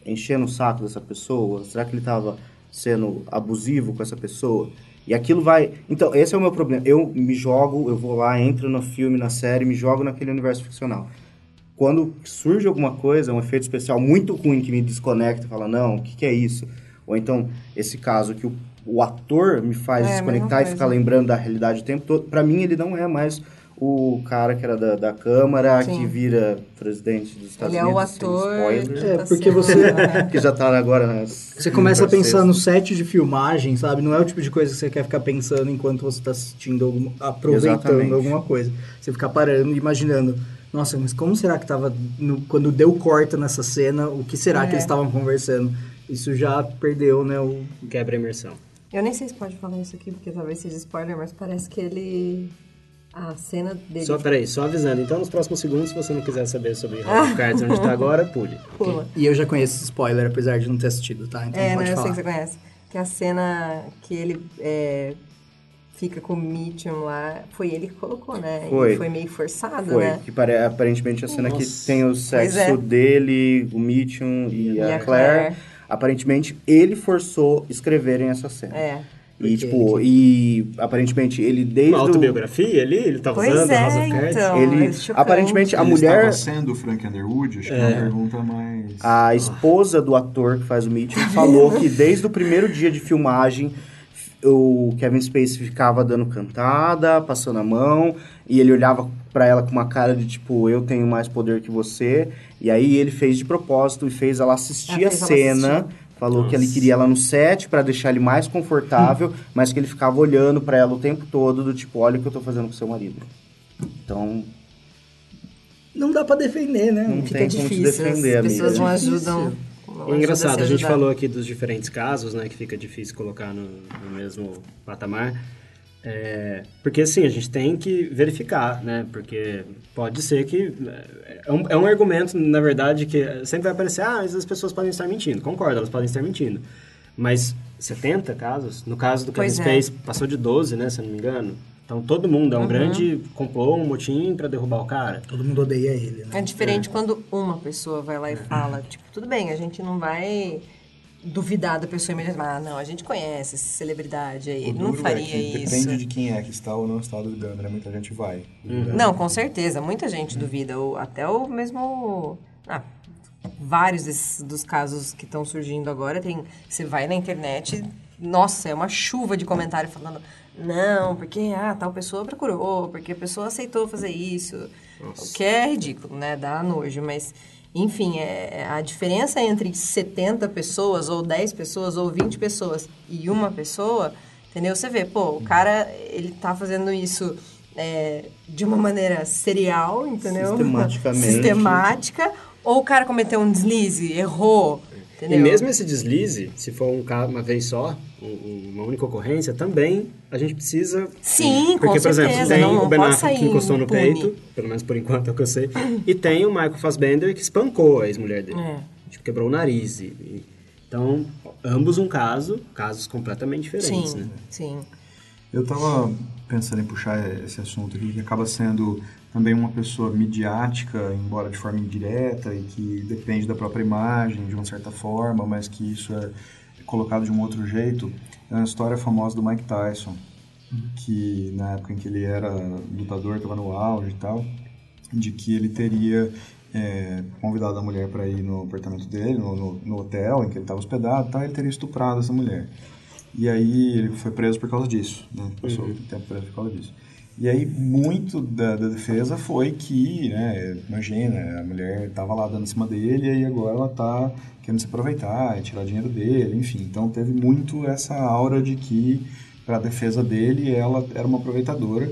enchendo o saco dessa pessoa? Será que ele tava sendo abusivo com essa pessoa? E aquilo vai. Então, esse é o meu problema. Eu me jogo, eu vou lá, entro no filme, na série, me jogo naquele universo ficcional. Quando surge alguma coisa, um efeito especial muito ruim que me desconecta fala, não, o que, que é isso? Ou então, esse caso que o, o ator me faz É, desconectar e ficar coisa. lembrando da realidade o tempo todo. Pra mim, ele não é mais o cara que era da, da Câmara, Sim. que vira presidente dos Estados Ele é o Unidos. sem ator. spoiler. É, tá porque sendo- você- que já tá agora nas... Você começa a pensar no set de filmagem, sabe? Não é o tipo de coisa que você quer ficar pensando enquanto você está assistindo, alguma, aproveitando Exatamente. alguma coisa. Você ficar parando e imaginando, nossa, mas como será que tava, no- quando deu corta nessa cena, o que será que É. eles estavam conversando? Isso já perdeu, né? O... Quebra a imersão. Eu nem sei se pode falar isso aqui, porque talvez seja spoiler, mas parece que ele... A cena dele Só, peraí, só avisando. Então, nos próximos segundos, se você não quiser saber sobre House of Cards onde tá agora, pule. pula. E eu já conheço esse spoiler, apesar de não ter assistido, tá? Então É, não, pode eu falar. sei que você conhece. Que a cena que ele é, fica com o Mitchum lá, foi ele que colocou, né? Foi. E foi meio forçado, Foi, né? que pare... aparentemente a cena que Nossa. tem o sexo é. dele, o Mitchum e, a, Claire, aparentemente ele forçou escreverem essa cena. É. E, tipo, e aparentemente ele desde Uma autobiografia ali? Ele tá Pois usando é, House of Cards? então. Ele, é aparentemente, a Ele mulher, estava sendo o Frank Underwood? Acho que é uma pergunta mais... a esposa do ator que faz o Mitchell, falou que desde o primeiro dia de filmagem, o Kevin Spacey ficava dando cantada, passando a mão, e ele olhava pra ela com uma cara de tipo, eu tenho mais poder que você. E aí ele fez de propósito e fez ela assistir a cena. assistir. Falou que ele queria ela no set pra deixar ele mais confortável, mas que ele ficava olhando pra ela o tempo todo, do tipo, olha o que eu tô fazendo com seu marido. Então, Não dá pra defender, né? Não Fica tem como te difícil, defender, as pessoas amiga. não É difícil. ajudam. É engraçado, se a gente falou aqui dos diferentes casos, né, que fica difícil colocar no, no mesmo patamar. É, porque assim, a gente tem que verificar, né? Porque pode ser que. É um, é um argumento, na verdade, que sempre vai aparecer, ah, mas as pessoas podem estar mentindo. Concordo, elas podem estar mentindo. Mas 70 casos, no caso do Kevin Pois é. Space, passou de 12, né, se eu não me engano. Então todo mundo é Uhum. um grande complô, um motim pra derrubar o cara. Todo mundo odeia ele, né? É diferente quando uma pessoa vai lá e fala, tipo, tudo bem, a gente não vai duvidar da pessoa imediatamente. Ah, não, a gente conhece essa celebridade aí, ele não duro faria é isso. Depende de quem é que está ou não está duvidando, né? Muita gente vai. duvidando. Não, com certeza, muita gente duvida, ou até o mesmo... Ah, vários desses, dos casos que estão surgindo agora, tem, você vai na internet, nossa, é uma chuva de comentário falando, não, porque ah, tal pessoa procurou, porque a pessoa aceitou fazer isso, o que é ridículo, né, dá nojo, mas... Enfim, é, a diferença entre 70 pessoas, ou 10 pessoas, ou 20 pessoas e uma pessoa, entendeu? Você vê, pô, o cara, ele tá fazendo isso é, de uma maneira serial, entendeu? Sistematicamente. Sistemática. Ou o cara cometeu um deslize, errou, entendeu? E mesmo esse deslize, se for um caso uma vez só, uma única ocorrência, também a gente precisa. Sim, com Porque, por exemplo, certeza, tem não- não o Ben Affleck que encostou no impune. peito, pelo menos por enquanto é o que eu sei, e tem o Michael Fassbender que espancou a ex-mulher dele. É. Tipo, quebrou o nariz. E, e- então, ambos um caso, casos completamente diferentes, Sim, né? sim. Eu tava pensando em puxar esse assunto aqui, que acaba sendo também uma pessoa midiática, embora de forma indireta, e que depende da própria imagem, de uma certa forma, mas que isso é colocado de um outro jeito. É uma história famosa do Mike Tyson, que na época em que ele era lutador, estava no auge e tal, de que ele teria é, convidado a mulher para ir no apartamento dele, no, no, no hotel em que ele estava hospedado, e tal, ele teria estuprado essa mulher. E aí ele foi preso por causa disso, né? Passou Uhum. tempo preso por causa disso. E aí muito da, da defesa foi que, né, imagina, a mulher estava lá dando em cima dele e aí agora ela está querendo se aproveitar e tirar dinheiro dele, enfim. Então teve muito essa aura de que, para a defesa dele, ela era uma aproveitadora.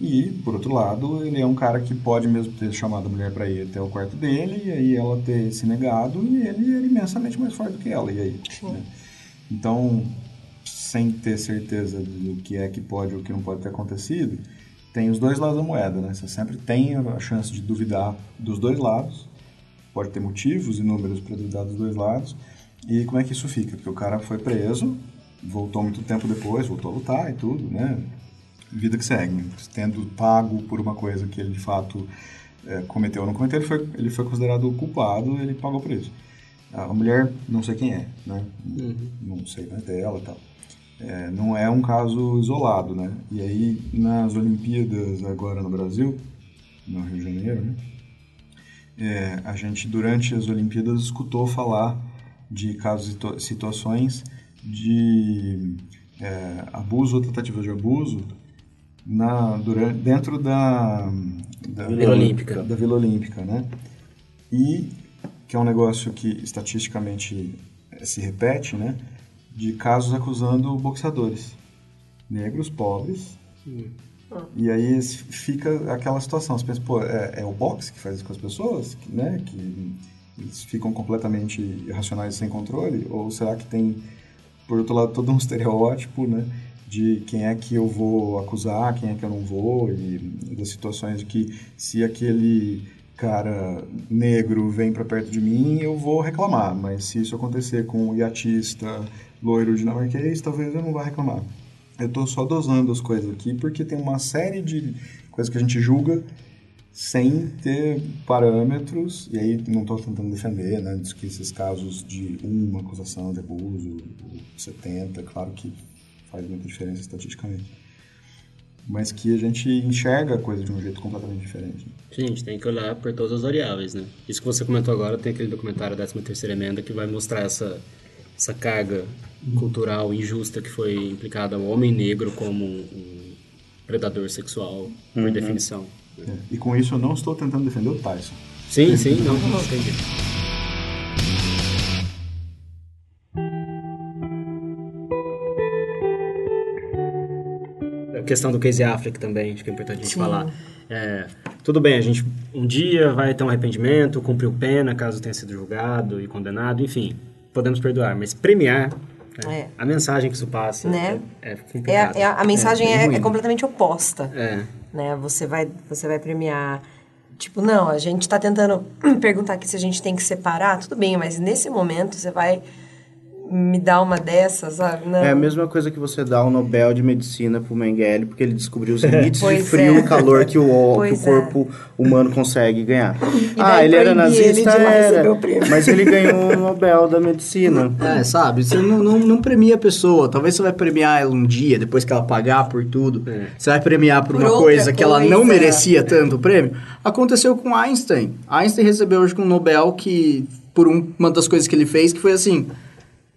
E, por outro lado, ele é um cara que pode mesmo ter chamado a mulher para ir até o quarto dele e aí ela ter se negado e ele era imensamente mais forte do que ela. E aí, né? Então, sem ter certeza do que é que pode ou que não pode ter acontecido, tem os dois lados da moeda, né? Você sempre tem a chance de duvidar dos dois lados, pode ter motivos inúmeros para duvidar dos dois lados. E como é que isso fica? Porque o cara foi preso, voltou muito tempo depois, voltou a lutar e tudo, né? Vida que segue, tendo pago por uma coisa que ele de fato é, cometeu ou não cometeu, ele foi, ele foi considerado culpado, ele pagou por isso. A mulher, não sei quem é, né? Não sei né, dela e tal. É, não é um caso isolado, né? E aí, nas Olimpíadas agora no Brasil, no Rio de Janeiro, né? É, a gente, durante as Olimpíadas, escutou falar de casos e situações de é, abuso ou tentativa de abuso na, durante, dentro da, da Vila Olímpica. Da Vila Olímpica, né? E que é um negócio que estatisticamente se repete, né? De casos acusando boxeadores negros, pobres. E aí fica aquela situação. Você pensa, pô, é, é o boxe que faz isso com as pessoas, né? Que eles ficam completamente irracionais sem controle? Ou será que tem, por outro lado, todo um estereótipo, né? De quem é que eu vou acusar, quem é que eu não vou, e das situações de que se aquele cara negro vem para perto de mim, eu vou reclamar. Mas se isso acontecer com um iatista loiro dinamarquês, talvez eu não vá reclamar. Eu estou só dosando as coisas aqui porque tem uma série de coisas que a gente julga sem ter parâmetros, e aí não estou tentando defender, né, diz que esses casos de uma acusação de abuso, 70, claro que faz muita diferença estatisticamente, mas que a gente enxerga a coisa de um jeito completamente diferente. Sim, a gente tem que olhar por todas as variáveis, né? Isso que você comentou agora, tem aquele documentário 13ª Emenda que vai mostrar essa, essa carga cultural injusta que foi implicada ao homem negro como um, predador sexual, por definição. É, E com isso eu não estou tentando defender o Tyson. Sim, sim, não, entendi. A questão do Casey Affleck também, acho que é importante a gente falar. É, tudo bem, a gente um dia vai ter um arrependimento, cumpriu pena caso tenha sido julgado e condenado, enfim, podemos perdoar, mas premiar, É. a mensagem que isso passa Né? é, é É, é a, a mensagem bem é, ruim. é completamente oposta. É. né? Você vai, você vai premiar. Tipo, não, a gente tá tentando perguntar aqui se a gente tem que separar, tudo bem, mas nesse momento você vai me dar uma dessas, sabe? Não. É a mesma coisa que você dá o Nobel de Medicina pro Mengele, porque ele descobriu os limites de Pois frio é. e calor que o, que o Pois é. corpo humano consegue ganhar. E ah, ele era ele nazista, receber era, mas ele ganhou o Nobel da Medicina. É, sabe? Você não, não, não premia a pessoa. Talvez você vai premiar ela um dia, depois que ela pagar por tudo. É. Você vai premiar por, Por uma coisa que ela não merecia tanto o prêmio. Aconteceu com Einstein. Einstein recebeu hoje um Nobel que, por um- uma das coisas que ele fez, que foi assim...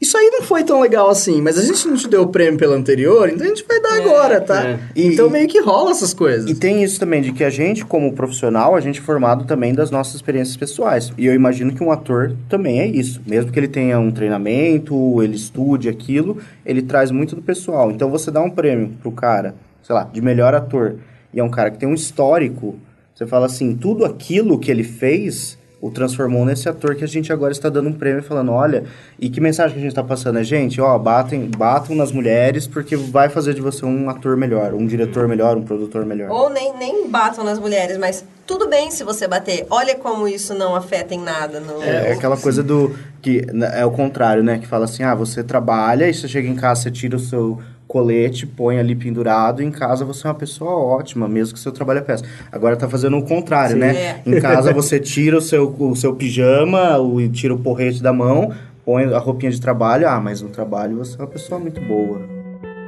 Isso aí não foi tão legal assim, mas a gente não te deu o prêmio pelo anterior, então a gente vai dar agora, tá? É. Então E- meio que rola essas coisas. E tem isso também de que a gente, como profissional, a gente é formado também das nossas experiências pessoais. E eu imagino que um ator também é isso. Mesmo que ele tenha um treinamento, ele estude aquilo, ele traz muito do pessoal. Então você dá um prêmio pro cara, sei lá, de melhor ator, e é um cara que tem um histórico, você fala assim, tudo aquilo que ele fez o transformou nesse ator que a gente agora está dando um prêmio falando, olha, e que mensagem que a gente está passando é, gente, ó, batem, batam nas mulheres porque vai fazer de você um ator melhor, um diretor melhor, um produtor melhor. Ou nem, nem batam nas mulheres, mas tudo bem se você bater. Olha como isso não afeta em nada. No... É, é aquela coisa do que né, é o contrário, né? Que fala assim, ah, você trabalha e você chega em casa, você tira o seu colete, põe ali pendurado, em casa você é uma pessoa ótima, mesmo que seu trabalho é péssimo. Agora tá fazendo o contrário, Sim, né? é. Em casa você tira o seu, o seu pijama, o, tira o porrete da mão, põe a roupinha de trabalho, ah, mas no trabalho você é uma pessoa muito boa.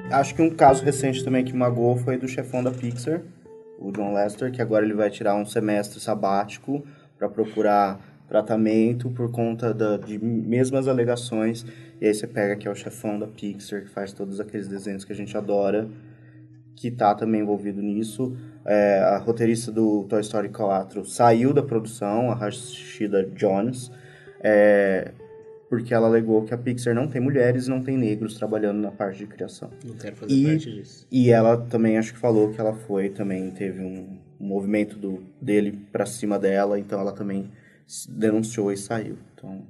Acho que um caso recente também que magoou foi do chefão da Pixar, o John Lester, que agora ele vai tirar um semestre sabático para procurar tratamento por conta da, de mesmas alegações. E aí você pega que é o chefão da Pixar, que faz todos aqueles desenhos que a gente adora, que tá também envolvido nisso. É, a roteirista do Toy Story 4 saiu da produção, a Rashida Jones, é, porque ela alegou que a Pixar não tem mulheres e não tem negros trabalhando na parte de criação. Não quero fazer E- parte disso. E ela também acho que falou que ela foi também teve um, um movimento do dele pra cima dela, então ela também denunciou e saiu. Então,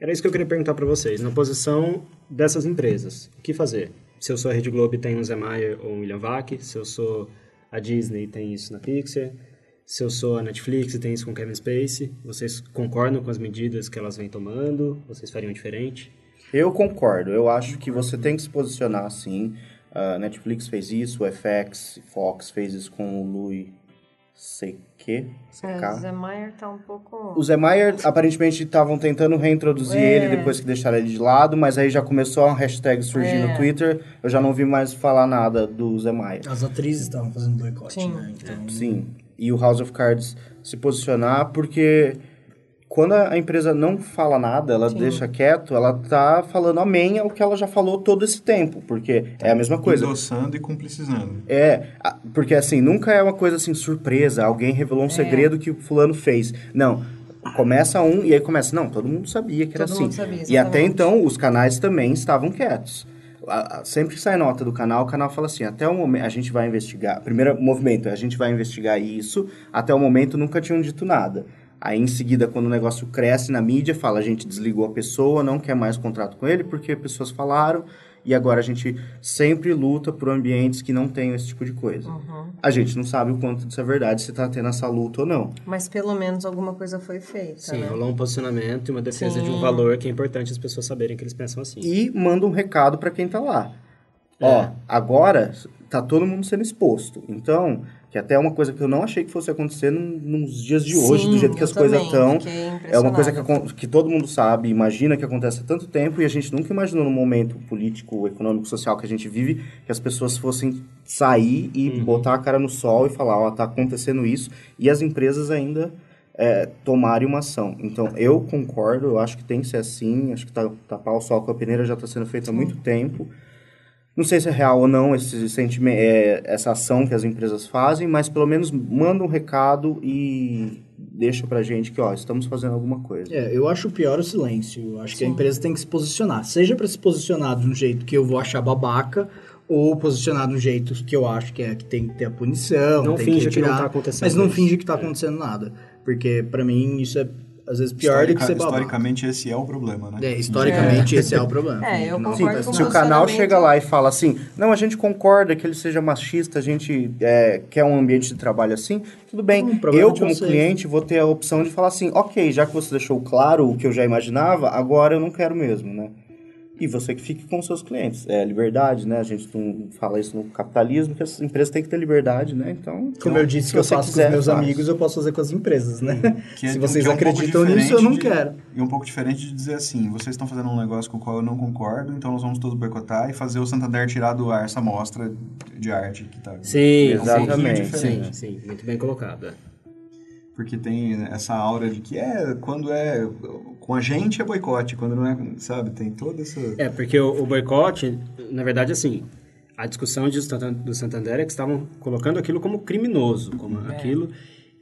Era isso que eu queria perguntar para vocês. Na posição dessas empresas, o que fazer? Se eu sou a Rede Globo tem um Zé Maier ou um William Vac, se eu sou a Disney tem isso na Pixar, se eu sou a Netflix tem isso com Kevin Spacey, vocês concordam com as medidas que elas vêm tomando? Vocês fariam diferente? eu concordo. Eu acho que você tem que se posicionar assim. A Netflix fez isso, o FX, Fox fez isso com o Louis C.K. É, o Zé Maier tá um pouco... O Zé Maier, aparentemente, estavam tentando reintroduzir É. ele depois que deixaram ele de lado, mas aí já começou a hashtag surgir É. no Twitter. Eu já não vi mais falar nada do Zé Maier. As atrizes estavam fazendo boicote, Sim. né? Então, Sim. E o House of Cards se posicionar, porque quando a empresa não fala nada, ela deixa quieto, ela tá falando amém ao que ela já falou todo esse tempo, porque é a mesma coisa. Endossando e cumpricizando. É, porque assim, nunca é uma coisa assim surpresa, alguém revelou É. um segredo que o fulano fez. Não. Começa um e aí começa, não, todo mundo sabia que era Todo assim. mundo sabia, e até então os canais também estavam quietos. Sempre que sai nota do canal, o canal fala assim, até o momento a gente vai investigar. Primeiro movimento, a gente vai investigar isso. Até o momento nunca tinham dito nada. Aí em seguida, quando o negócio cresce na mídia, fala a gente desligou a pessoa, não quer mais contrato com ele porque pessoas falaram. E agora a gente sempre luta por ambientes que não tenham esse tipo de coisa. Uhum. A gente não sabe o quanto disso é verdade, se tá tendo essa luta ou não. Mas pelo menos alguma coisa foi feita, Sim, né? rolou um posicionamento e uma defesa de um Sim. valor que é importante as pessoas saberem que eles pensam assim. E manda um recado para quem tá lá. É. Ó, agora tá todo mundo sendo exposto. Então, que até é uma coisa que eu não achei que fosse acontecer num- nos dias de hoje, Sim, do jeito que as coisas estão. fiquei É uma coisa que, que todo mundo sabe, imagina que acontece há tanto tempo e a gente nunca imaginou no momento político, econômico, social que a gente vive, que as pessoas fossem sair e botar a cara no sol e falar, ó, tá acontecendo isso, e as empresas ainda é, tomarem uma ação. Então, eu concordo, eu acho que tem que ser assim, acho que tá, tapar o sol com a peneira já está sendo feito há muito tempo. Não sei se é real ou não esse sentimento, é, essa ação que as empresas fazem, mas pelo menos manda um recado e deixa pra gente que, ó, estamos fazendo alguma coisa. É, eu acho pior o silêncio. Eu acho que a empresa tem que se posicionar. Seja para se posicionar de um jeito que eu vou achar babaca, ou posicionar de um jeito que eu acho que é que tem que ter a punição, Não finja que que não retirar, tá acontecendo Mas não finge que tá acontecendo nada. Porque para mim isso é às vezes pior do que ser Historica- babaca. Historicamente, esse é o problema, né? É, historicamente esse é o problema. É, eu Não concordo com Se o canal chega lá e fala assim, não, a gente concorda que ele seja machista, a gente é, quer um ambiente de trabalho assim, tudo bem. Hum, eu, de como vocês. cliente, vou ter a opção de falar assim, ok, já que você deixou claro o que eu já imaginava, agora eu não quero mesmo, né? E você que fique com os seus clientes. É liberdade, né? A gente não fala isso no capitalismo, que as empresas têm que ter liberdade, né? Então, Como eu disse se que eu faço com quiser, os meus faz. amigos, eu posso fazer com as empresas, né? Que é- Se vocês que é um acreditam nisso, eu não de- quero. E um pouco diferente de dizer assim, vocês estão fazendo um negócio com o qual eu não concordo, então nós vamos todos boicotar e fazer o Santander tirar do ar essa amostra de arte que tá... Sim, Exatamente. Sim, sim, sim, muito bem colocado. é. Porque tem essa aura de que é, quando é com a gente é boicote, quando não é, sabe, tem toda essa... É, porque o, o boicote, na verdade, assim, a discussão de, do Santander é que estavam colocando aquilo como criminoso, como aquilo...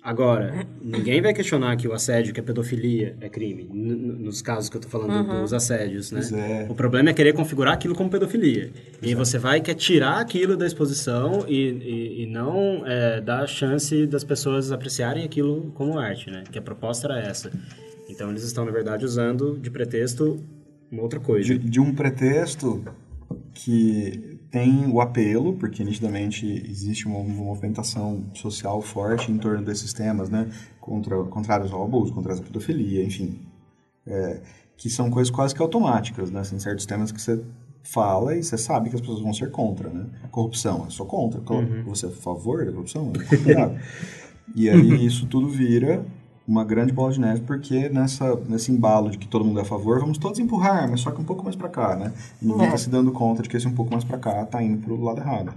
Agora, ninguém vai questionar que o assédio, que a pedofilia é crime, nos casos que eu tô falando dos assédios, né? É. O problema é querer configurar aquilo como pedofilia. E aí você vai quer tirar aquilo da exposição e, e, e não é, dar a chance das pessoas apreciarem aquilo como arte, né? Que a proposta era essa. Então eles estão, na verdade, usando de pretexto uma outra coisa. de, de um pretexto que tem o apelo, porque nitidamente existe uma, uma movimentação social forte em torno desses temas, né? Contra, contrários ao abuso, contra a pedofilia, enfim. É, que são coisas quase que automáticas, né? Tem certos temas que você fala e você sabe que as pessoas vão ser contra, né? Corrupção, eu sou contra. Você é a favor da corrupção? É e aí isso tudo vira uma grande bola de neve, porque nessa, nesse embalo de que todo mundo é a favor, vamos todos empurrar, mas só que um pouco mais para cá, né? E ninguém É. está se dando conta de que esse um pouco mais para cá está indo para o lado errado.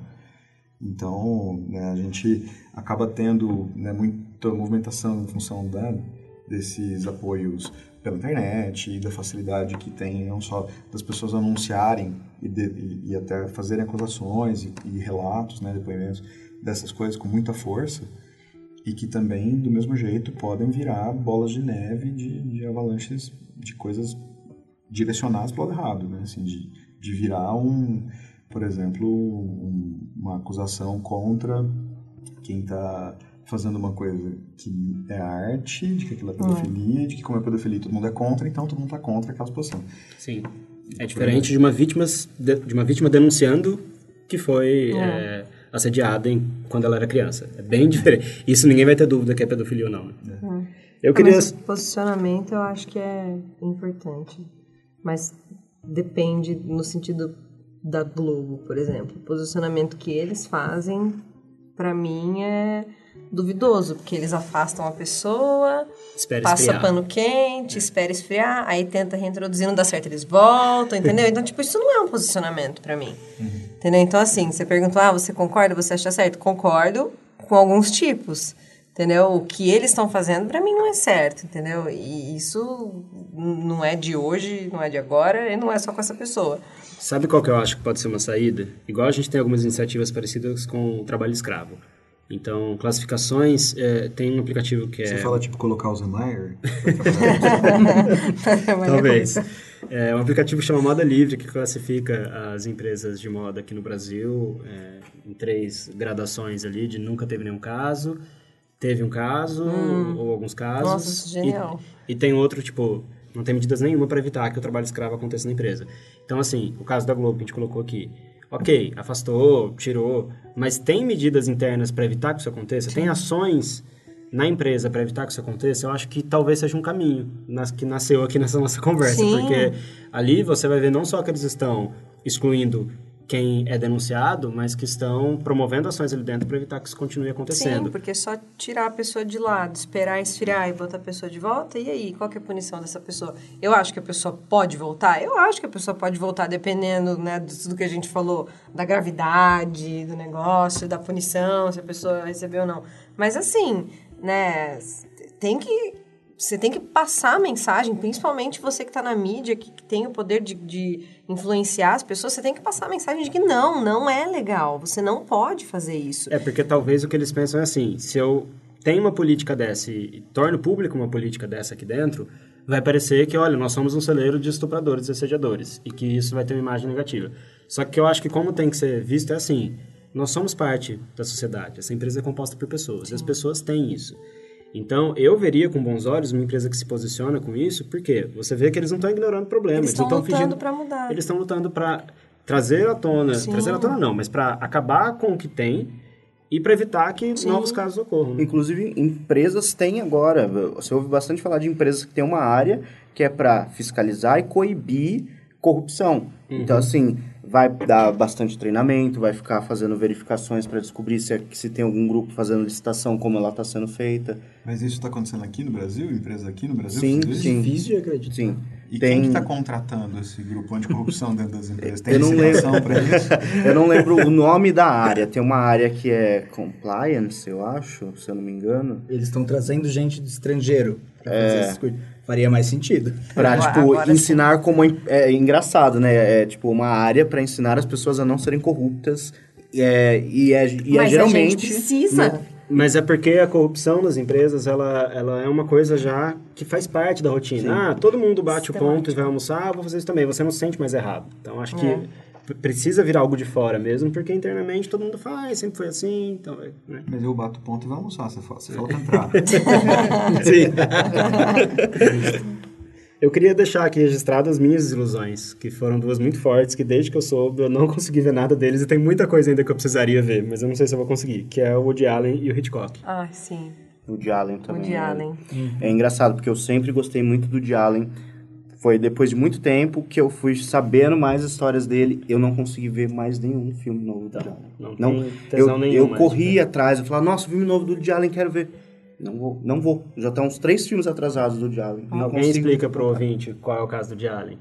Então, né, a gente acaba tendo né, muita movimentação em função da, desses apoios pela internet e da facilidade que tem não só das pessoas anunciarem e, de, e, e até fazerem acusações e, e relatos, né, depoimentos dessas coisas com muita força e que também, do mesmo jeito, podem virar bolas de neve de, de avalanches de coisas direcionadas para o lado errado, né? Assim, de, de virar um, por exemplo, um- uma acusação contra quem está fazendo uma coisa que é arte, de que aquilo é pedofilia, de que como é pedofilia todo mundo é contra, então todo mundo está contra aquela posição. Sim. É diferente de uma vítima, de, uma vítima denunciando que foi é, assediada em, quando ela era criança. É bem diferente. Isso ninguém vai ter dúvida que é pedofilia ou não. né? Eu queria... Mas posicionamento eu acho que é importante. Mas depende no sentido da Globo, por exemplo. O posicionamento que eles fazem, pra mim, é duvidoso, porque eles afastam a pessoa, Espera passa esfriar. pano quente, espera esfriar, aí tenta reintroduzir, não dá certo, eles voltam, entendeu? Então, tipo, isso não é um posicionamento pra mim. Entendeu? Então, assim, você perguntou, ah, você concorda, você acha certo? Concordo com alguns tipos. Entendeu? O que eles estão fazendo, pra mim, não é certo, entendeu? E isso não é de hoje, não é de agora, e não é só com essa pessoa. Sabe qual que eu acho que pode ser uma saída? Igual a gente tem algumas iniciativas parecidas com o trabalho escravo. Então, classificações, é, tem um aplicativo que é... Você fala, tipo, colocar o Zemeyer? Talvez. É um aplicativo que chama Moda Livre, que classifica as empresas de moda aqui no Brasil é, em três gradações ali, de nunca teve nenhum caso, teve um caso, ou alguns casos. Hum. Nossa, é genial. E, e tem outro, tipo, não tem medidas nenhuma para evitar que o trabalho escravo aconteça na empresa. Então, assim, o caso da Globo que a gente colocou aqui. Ok, afastou, tirou, mas tem medidas internas para evitar que isso aconteça? Tem ações na empresa para evitar que isso aconteça? Eu acho que talvez seja um caminho nas- que nasceu aqui nessa nossa conversa. Sim. Porque ali você vai ver não só que eles estão excluindo quem é denunciado, mas que estão promovendo ações ali dentro para evitar que isso continue acontecendo. Sim, porque é só tirar a pessoa de lado, esperar esfriar e botar a pessoa de volta, e aí, qual que é a punição dessa pessoa? Eu acho que a pessoa pode voltar? Eu acho que a pessoa pode voltar, dependendo né, de tudo que a gente falou, da gravidade do negócio, da punição, se a pessoa recebeu ou não. Mas assim, né, tem que você tem que passar a mensagem, principalmente você que está na mídia, que, que tem o poder de, de influenciar as pessoas, você tem que passar a mensagem de que não, não é legal, você não pode fazer isso. É, porque talvez o que eles pensam é assim, se eu tenho uma política dessa e, torno público uma política dessa aqui dentro, vai parecer que, olha, nós somos um celeiro de estupradores e assediadores, e que isso vai ter uma imagem negativa. Só que eu acho que como tem que ser visto é assim, nós somos parte da sociedade, essa empresa é composta por pessoas, e as pessoas têm isso. Então, eu veria com bons olhos uma empresa que se posiciona com isso, porque você vê que eles não estão ignorando o problema. Eles não estão lutando fingindo- pra mudar. Eles estão lutando para trazer à tona, Sim. trazer à tona não, mas para acabar com o que tem e para evitar que novos casos ocorram. né? Inclusive, empresas têm agora, você ouve bastante falar de empresas que têm uma área que é para fiscalizar e coibir corrupção. Então, assim, vai dar bastante treinamento, vai ficar fazendo verificações para descobrir se, é- se tem algum grupo fazendo licitação, como ela está sendo feita. Mas isso está acontecendo aqui no Brasil? Empresas aqui no Brasil? Sim, sim. Difícil de acreditar. Sim. E tem... quem que está contratando esse grupo anticorrupção dentro das empresas? Tem Eu não licitação para isso? Eu não lembro o nome da área. Tem uma área que é compliance, eu acho, se eu não me engano. Eles estão trazendo gente do estrangeiro pra fazer essas coisas. Faria mais sentido. Pra, Agora- tipo, agora ensinar como... É, é engraçado, né? É, tipo, uma área para ensinar as pessoas a não serem corruptas. É, e é, e é Mas geralmente... a gente precisa. Mas é porque a corrupção das empresas, ela, ela é uma coisa já que faz parte da rotina. Ah, todo mundo bate o ponto e vai almoçar, ah, vou fazer isso também. Você não se sente mais errado. Então, acho É. que precisa vir algo de fora mesmo, porque internamente todo mundo faz, sempre foi assim, então... é, Né? Mas eu bato ponto e vai almoçar, você fala, você fala pra entrar. Sim. eu queria deixar aqui registrado as minhas desilusões, que foram duas muito fortes, que desde que eu soube eu não consegui ver nada deles e tem muita coisa ainda que eu precisaria ver, mas eu não sei se eu vou conseguir, que é o Woody Allen e o Hitchcock. Ah, sim. O de Allen também. Woody né? Allen. É engraçado, porque eu sempre gostei muito do de Allen. Foi depois de muito tempo que eu fui sabendo mais histórias dele. Eu não consegui ver mais nenhum filme novo do Woody Allen. Não Não, tem tesão eu, nenhum eu mais, corri né? atrás, eu falava, nossa, filme novo do Woody Allen, quero ver. Não vou, não vou. Já estão uns três filmes atrasados do Allen. Não Alguém consigo. explica pro ouvinte qual é o caso do Woody Allen.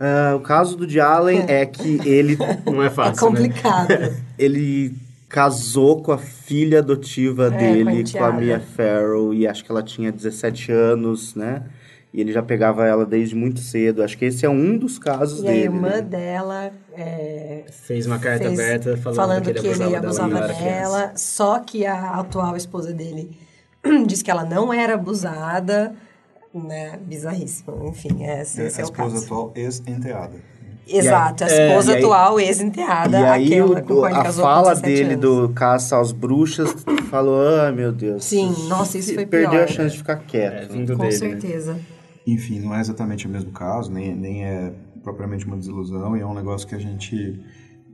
Ah, o caso do Woody Allen é que ele, Não é É fácil, né? complicado. ele casou com a filha adotiva É, com a dele, com a. Mia Farrow, e acho que ela tinha 17 anos, né? E ele já pegava ela desde muito cedo. Acho que esse é um dos casos E dele. a irmã né? dela é, Fez uma carta fez- aberta falando, que ele abusava, abusava dela, quando ela era dela, criança. só que a atual esposa dele disse que ela não era abusada, né? Bizarríssimo. Enfim, esse, É, esse a é o esposa caso. atual ex-enteada. Exato, a É, esposa e aí- atual, ex-enteada, E aí aquela o- com ele a fala 17 dele anos. do caça às bruxas falou, ah, meu Deus. Sim, nossa, isso foi Perdeu pior. a chance de ficar quieto. É, vindo Com dele, né? Enfim, não é exatamente o mesmo caso, nem, nem é propriamente uma desilusão, e é um negócio que a gente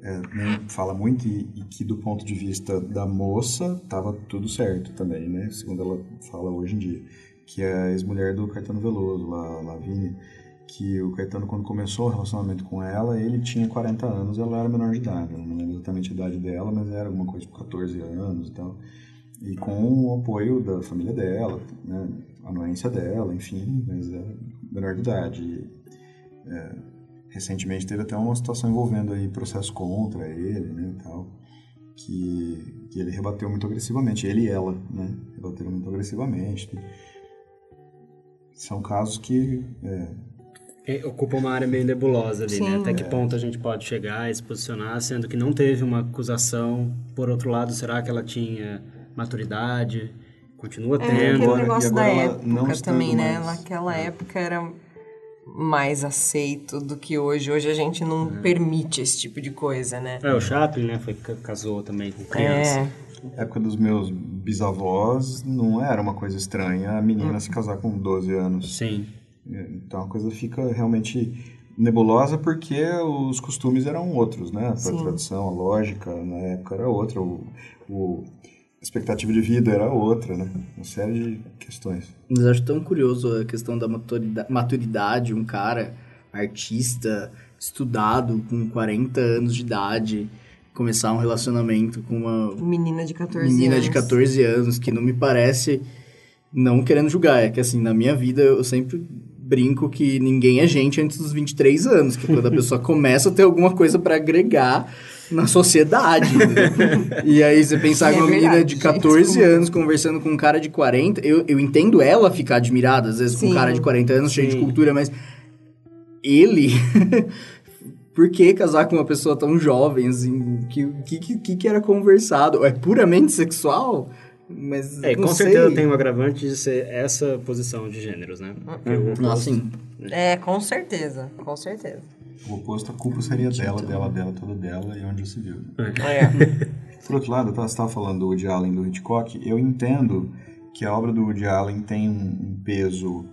é, nem fala muito e, e que do ponto de vista da moça estava tudo certo também, né? Segundo ela fala hoje em dia, que é a ex-mulher do Caetano Veloso, lá, Lavínia, que o Caetano quando começou o relacionamento com ela, ele tinha 40 anos, ela era menor de idade, eu não lembro exatamente a idade dela, mas era alguma coisa tipo 14 anos e tal. E com o apoio da família dela, né? A anuência dela, enfim, mas era menor de idade. É, recentemente teve até uma situação envolvendo aí processo contra ele, né, e tal, que, que ele rebateu muito agressivamente, ele e ela, né, rebateram muito agressivamente. São casos que é, É, Ocupa uma área meio nebulosa ali, né? Sim. Até que ponto a gente pode chegar e se posicionar, sendo que não teve uma acusação. Por outro lado, será que ela tinha maturidade? Continua É, tendo? aquele agora- negócio e da época também, né? mais- Naquela época era mais aceito do que hoje. Hoje a gente não permite esse tipo de coisa, né? É, o Chaplin, né? Foi, ca- casou também com criança. É, Na época dos meus bisavós, não era uma coisa estranha a menina se casar com 12 anos. Sim. Então a coisa fica realmente nebulosa porque os costumes eram outros, né? A Sim. tradição, a lógica na época era outra, o, o- expectativa de vida era outra, né? Uma série de questões. Mas acho tão curioso a questão da maturida- maturidade, um cara artista, estudado, com 40 anos de idade, começar um relacionamento com uma menina de 14 menina anos. de 14 anos, que não me parece, não querendo julgar, é que assim, na minha vida eu sempre brinco que ninguém é gente antes dos 23 anos, que quando a pessoa começa a ter alguma coisa pra agregar na sociedade. entendeu? e aí você pensar É que uma menina de 14 gente. anos conversando com um cara de 40, eu, eu entendo ela ficar admirada, às vezes, com um Sim. cara de 40 anos, cheio de Sim. cultura, mas ele... Por que casar com uma pessoa tão jovem, assim? Que que, que, que era conversado? É puramente sexual? Mas É, não com sei. certeza tem um agravante de ser essa posição de gêneros, né? O oposto- Nossa, sim. É, com certeza, com certeza. O oposto, a culpa seria dela, dela, dela, toda dela, e onde já se viu. né? É. Por outro lado, você estava falando do Woody Allen e do Hitchcock, eu entendo que a obra do Woody Allen tem um peso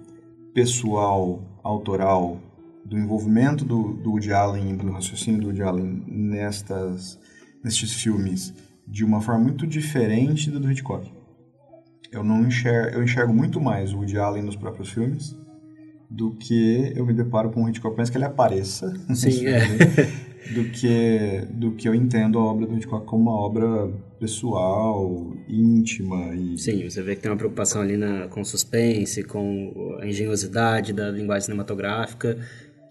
pessoal, autoral, do envolvimento do, do Woody Allen, do raciocínio do Woody Allen nestas, nestes filmes, de uma forma muito diferente da do Hitchcock. Eu não enxergo, eu enxergo muito mais o Woody Allen nos próprios filmes do que eu me deparo com o Hitchcock, penso que ele apareça. Sim, é. do que do que eu entendo a obra do Hitchcock como uma obra pessoal, íntima e Sim, você vê que tem uma preocupação ali na, com suspense, com a engenhosidade da linguagem cinematográfica,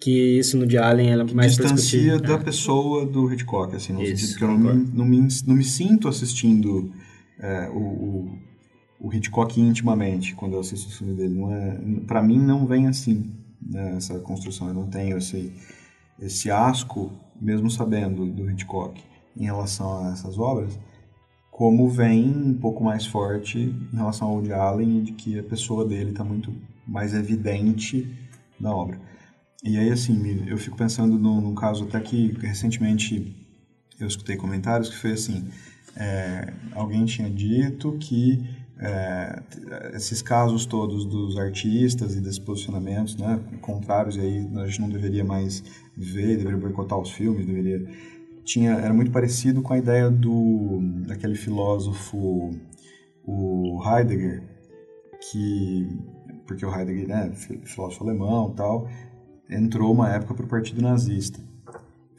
que isso no de Allen é mais distancia da pessoa do Hitchcock, assim, no Isso, sentido que eu não me, não, me, não me sinto assistindo é, o, o, o Hitchcock intimamente quando eu assisto o filme dele. Não é, para mim não vem assim né, essa construção. Eu não tenho esse esse asco, mesmo sabendo do Hitchcock em relação a essas obras, como vem um pouco mais forte em relação ao Woody Allen de que a pessoa dele está muito mais evidente na obra. E aí, assim, eu fico pensando num, num caso até que recentemente eu escutei comentários que foi assim, é, alguém tinha dito que é, esses casos todos dos artistas e desses posicionamentos né, contrários, e aí a gente não deveria mais ver, deveria boicotar os filmes, deveria... Tinha, era muito parecido com a ideia do daquele filósofo, o Heidegger, que porque o Heidegger, né, filósofo alemão, tal, entrou uma época para o Partido Nazista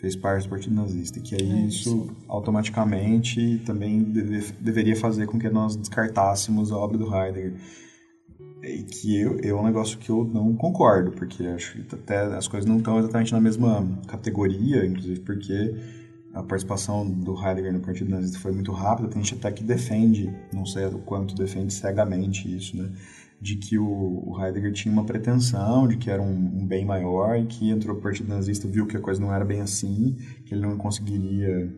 fez parte do Partido Nazista, que aí é isso. isso automaticamente também deve, deveria fazer com que nós descartássemos a obra do Heidegger. E que eu, é um negócio que eu não concordo, porque acho que até as coisas não estão exatamente na mesma categoria, inclusive porque a participação do Heidegger no Partido Nazista foi muito rápida, tem gente até que defende, não sei o quanto defende cegamente isso, né? De que o, Heidegger tinha uma pretensão, de que era um, um, bem maior e que entrou para o Partido Nazista, viu que a coisa não era bem assim, que ele não conseguiria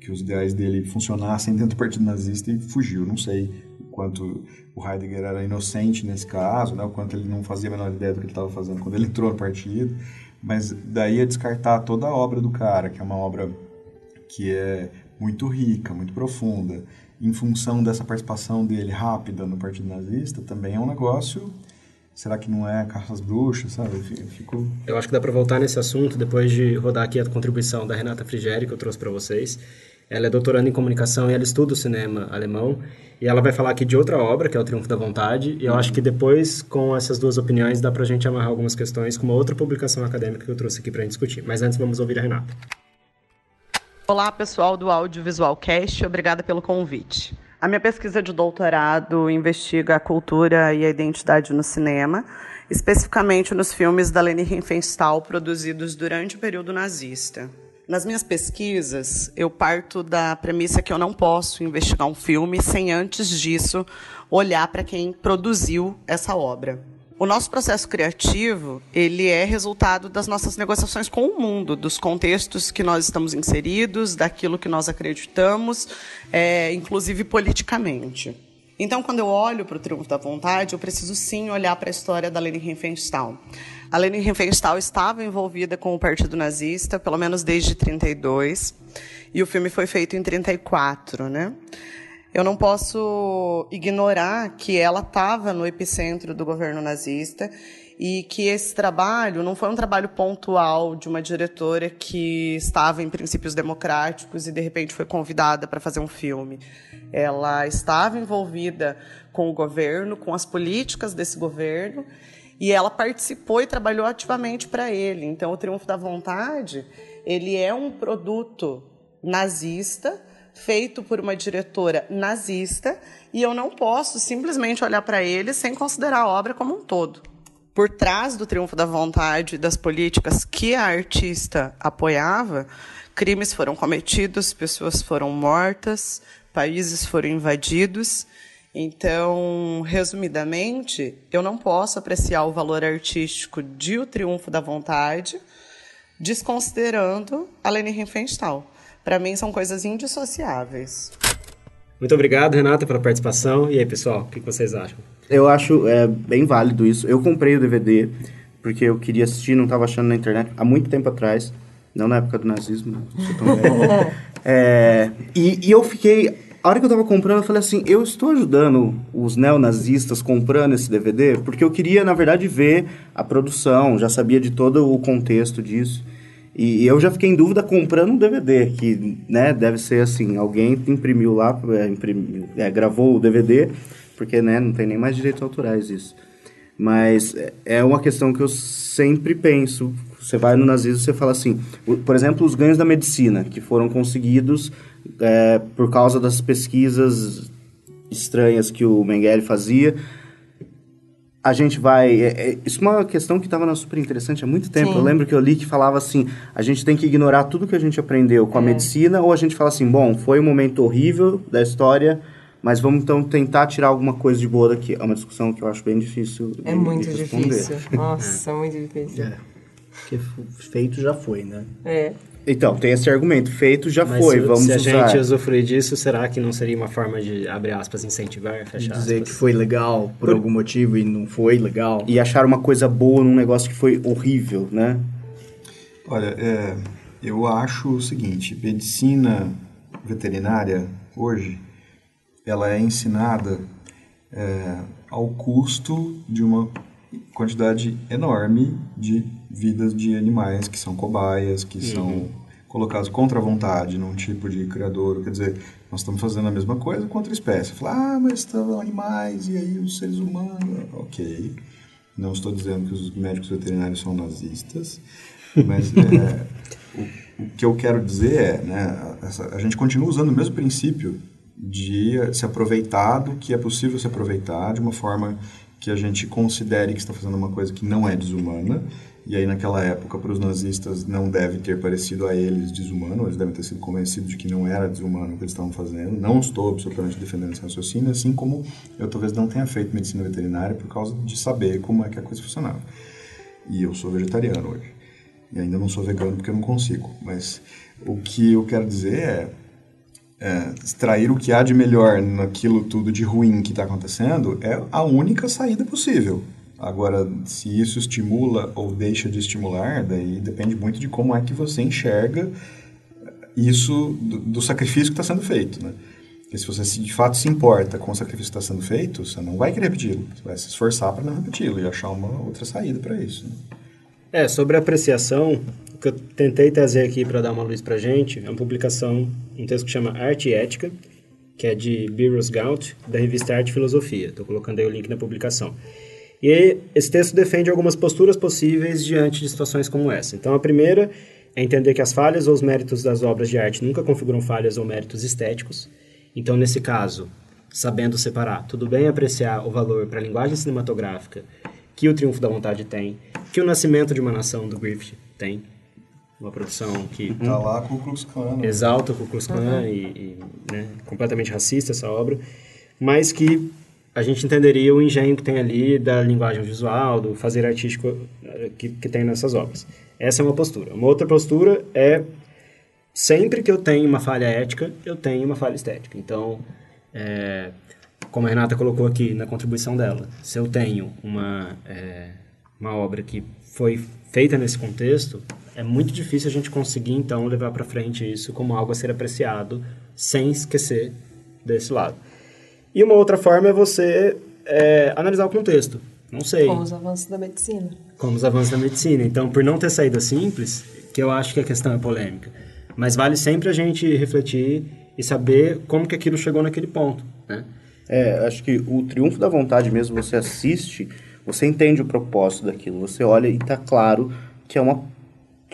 que os ideais dele funcionassem dentro do Partido Nazista e fugiu. Não sei o quanto o Heidegger era inocente nesse caso, né? o quanto ele não fazia a menor ideia do que ele estava fazendo quando ele entrou no partido, mas daí a descartar toda a obra do cara, que é uma obra que é muito rica, muito profunda, em função dessa participação dele rápida no Partido Nazista, também é um negócio. Será que não é caça às bruxas, sabe? Eu fico... Eu acho que dá para voltar nesse assunto depois de rodar aqui a contribuição da Renata Frigeri, que eu trouxe para vocês. Ela é doutoranda em comunicação e ela estuda o cinema alemão. E ela vai falar aqui de outra obra, que é O Triunfo da Vontade. E eu acho que depois, com essas duas opiniões, dá para a gente amarrar algumas questões com uma outra publicação acadêmica que eu trouxe aqui para a gente discutir. Mas antes, vamos ouvir a Renata. Olá, pessoal do Audiovisual Cast, obrigada pelo convite. A minha pesquisa de doutorado investiga a cultura e a identidade no cinema, especificamente nos filmes da Leni Riefenstahl produzidos durante o período nazista. Nas minhas pesquisas, eu parto da premissa que eu não posso investigar um filme sem antes disso olhar para quem produziu essa obra. O nosso processo criativo, ele é resultado das nossas negociações com o mundo, dos contextos que nós estamos inseridos, daquilo que nós acreditamos, é, inclusive politicamente. Então, quando eu olho para o Triunfo da Vontade, eu preciso sim olhar para a história da Leni Riefenstahl. A Leni Riefenstahl estava envolvida com o Partido Nazista, pelo menos desde 32, e o filme foi feito em 34, né? Eu não posso ignorar que ela estava no epicentro do governo nazista e que esse trabalho não foi um trabalho pontual de uma diretora que estava em princípios democráticos e de repente foi convidada para fazer um filme. Ela estava envolvida com o governo, com as políticas desse governo, e ela participou e trabalhou ativamente para ele. Então, o Triunfo da Vontade, ele é um produto nazista feito por uma diretora nazista e eu não posso simplesmente olhar para ele sem considerar a obra como um todo. Por trás do triunfo da vontade das políticas que a artista apoiava, crimes foram cometidos, pessoas foram mortas, países foram invadidos. Então, resumidamente, eu não posso apreciar o valor artístico de O Triunfo da Vontade desconsiderando a Leni Riefenstahl. Para mim são coisas indissociáveis. Muito obrigado, Renata, pela participação. E aí, pessoal, o que vocês acham? Eu acho é, bem válido isso. Eu comprei o DVD porque eu queria assistir, não estava achando na internet há muito tempo atrás. Não na época do nazismo, não é, e, e eu fiquei a hora que eu tava comprando, eu falei assim, eu estou ajudando os neonazistas comprando esse DVD, porque eu queria, na verdade, ver a produção, já sabia de todo o contexto disso. E eu já fiquei em dúvida comprando um DVD, que né, deve ser assim, alguém imprimiu lá, é, imprimiu, é, gravou o DVD, porque né, não tem nem mais direitos autorais isso. Mas é, é uma questão que eu sempre penso. Você vai no nazismo você fala assim, por exemplo, os ganhos da medicina, que foram conseguidos é, por causa das pesquisas estranhas que o Mengele fazia, a gente vai. É, é, isso é uma questão que estava super interessante há muito tempo. Sim. Eu lembro que eu li que falava assim: a gente tem que ignorar tudo que a gente aprendeu com a é. medicina, ou a gente fala assim: bom, foi um momento horrível da história, mas vamos então tentar tirar alguma coisa de boa daqui. É uma discussão que eu acho bem difícil. É de, muito de difícil. Nossa, muito difícil. É. Porque feito já foi, né? É. Então, tem esse argumento. Feito já Mas foi, se, vamos se a usar. gente usufruir disso, será que não seria uma forma de, abre aspas, incentivar, fechar dizer que aspas? foi legal por, algum motivo e não foi legal. E achar uma coisa boa num negócio que foi horrível, né? Olha, é, eu acho o seguinte, medicina veterinária hoje, ela é ensinada é, ao custo de uma quantidade enorme de vidas de animais que são cobaias, que são colocados contra a vontade num tipo de criador. Quer dizer, nós estamos fazendo a mesma coisa com outra espécie. Falar, ah, mas estão animais e aí os seres humanos. Ok. Não estou dizendo que os médicos veterinários são nazistas, mas é, o, o que eu quero dizer é, né, essa- a gente continua usando o mesmo princípio de se aproveitar do que é possível se aproveitar de uma forma que a gente considere que está fazendo uma coisa que não é desumana. E aí, naquela época, para os nazistas, não deve ter parecido a eles desumano, eles devem ter sido convencidos de que não era desumano o que eles estavam fazendo. Não estou absolutamente defendendo esse raciocínio, assim como eu talvez não tenha feito medicina veterinária por causa de saber como é que a coisa funcionava. E eu sou vegetariano hoje. E ainda não sou vegano porque eu não consigo. Mas o que eu quero dizer é, é, extrair o que há de melhor naquilo tudo de ruim que está acontecendo é a única saída possível. Agora, se isso estimula ou deixa de estimular, daí depende muito de como é que você enxerga isso do, do sacrifício que está sendo feito, né? Porque se você de fato se importa com o sacrifício que está sendo feito, você não vai querer repeti-lo. Você vai se esforçar para não repeti-lo e achar uma outra saída para isso. né? É, sobre a apreciação, o que eu tentei trazer aqui para dar uma luz pra gente é uma publicação, um texto que chama Arte e Ética, que é de Burroughs Gaunt, da revista Arte e Filosofia. Estou colocando aí o link na publicação. E esse texto defende algumas posturas possíveis diante de situações como essa. Então, a primeira é entender que as falhas ou os méritos das obras de arte nunca configuram falhas ou méritos estéticos. Então, nesse caso, sabendo separar, tudo bem apreciar o valor para a linguagem cinematográfica que o Triunfo da Vontade tem, que o Nascimento de uma Nação do Griffith tem, uma produção que Tá lá com o Klux Klan. né? exalta o Ku Klux Klan e, e, né, completamente racista essa obra, mas que a gente entenderia o engenho que tem ali da linguagem visual, do fazer artístico eh, que, que tem nessas obras. Essa é uma postura. Uma outra postura é sempre que eu tenho uma falha ética, eu tenho uma falha estética. Então, é, como a Renata colocou aqui na contribuição dela, se eu tenho uma, é, uma obra que foi feita nesse contexto, é muito difícil a gente conseguir, então, levar para frente isso como algo a ser apreciado sem esquecer desse lado. E uma outra forma é você é, analisar o contexto. Não sei Com os avanços da medicina. como os avanços da medicina. Então, por não ter saída simples, que eu acho que a questão é polêmica. Mas vale sempre a gente refletir e saber como que aquilo chegou naquele ponto, né? É, acho que o triunfo da vontade mesmo, você assiste, você entende o propósito daquilo. Você olha e tá claro que é uma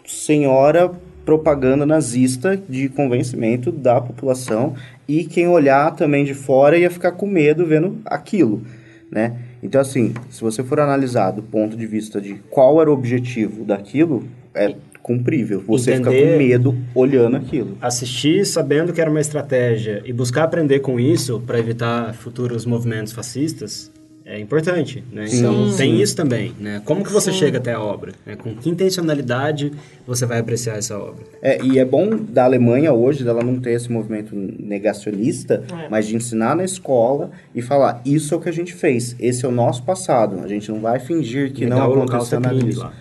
senhora propaganda nazista de convencimento da população e quem olhar também de fora ia ficar com medo vendo aquilo, né? Então, assim, se você for analisar do ponto de vista de qual era o objetivo daquilo, é cumprível. Você fica Entender- com medo olhando aquilo. Assistir sabendo que era uma estratégia e buscar aprender com isso para evitar futuros movimentos fascistas é importante, né? Então, tem isso também, né? Como que você chega até a obra? né? Com que intencionalidade você vai apreciar essa obra? É, e é bom da Alemanha hoje dela não ter esse movimento negacionista, É. mas de ensinar na escola e falar, isso é o que a gente fez, esse é o nosso passado, a gente não vai fingir que Negar não aconteceu nada disso. lá.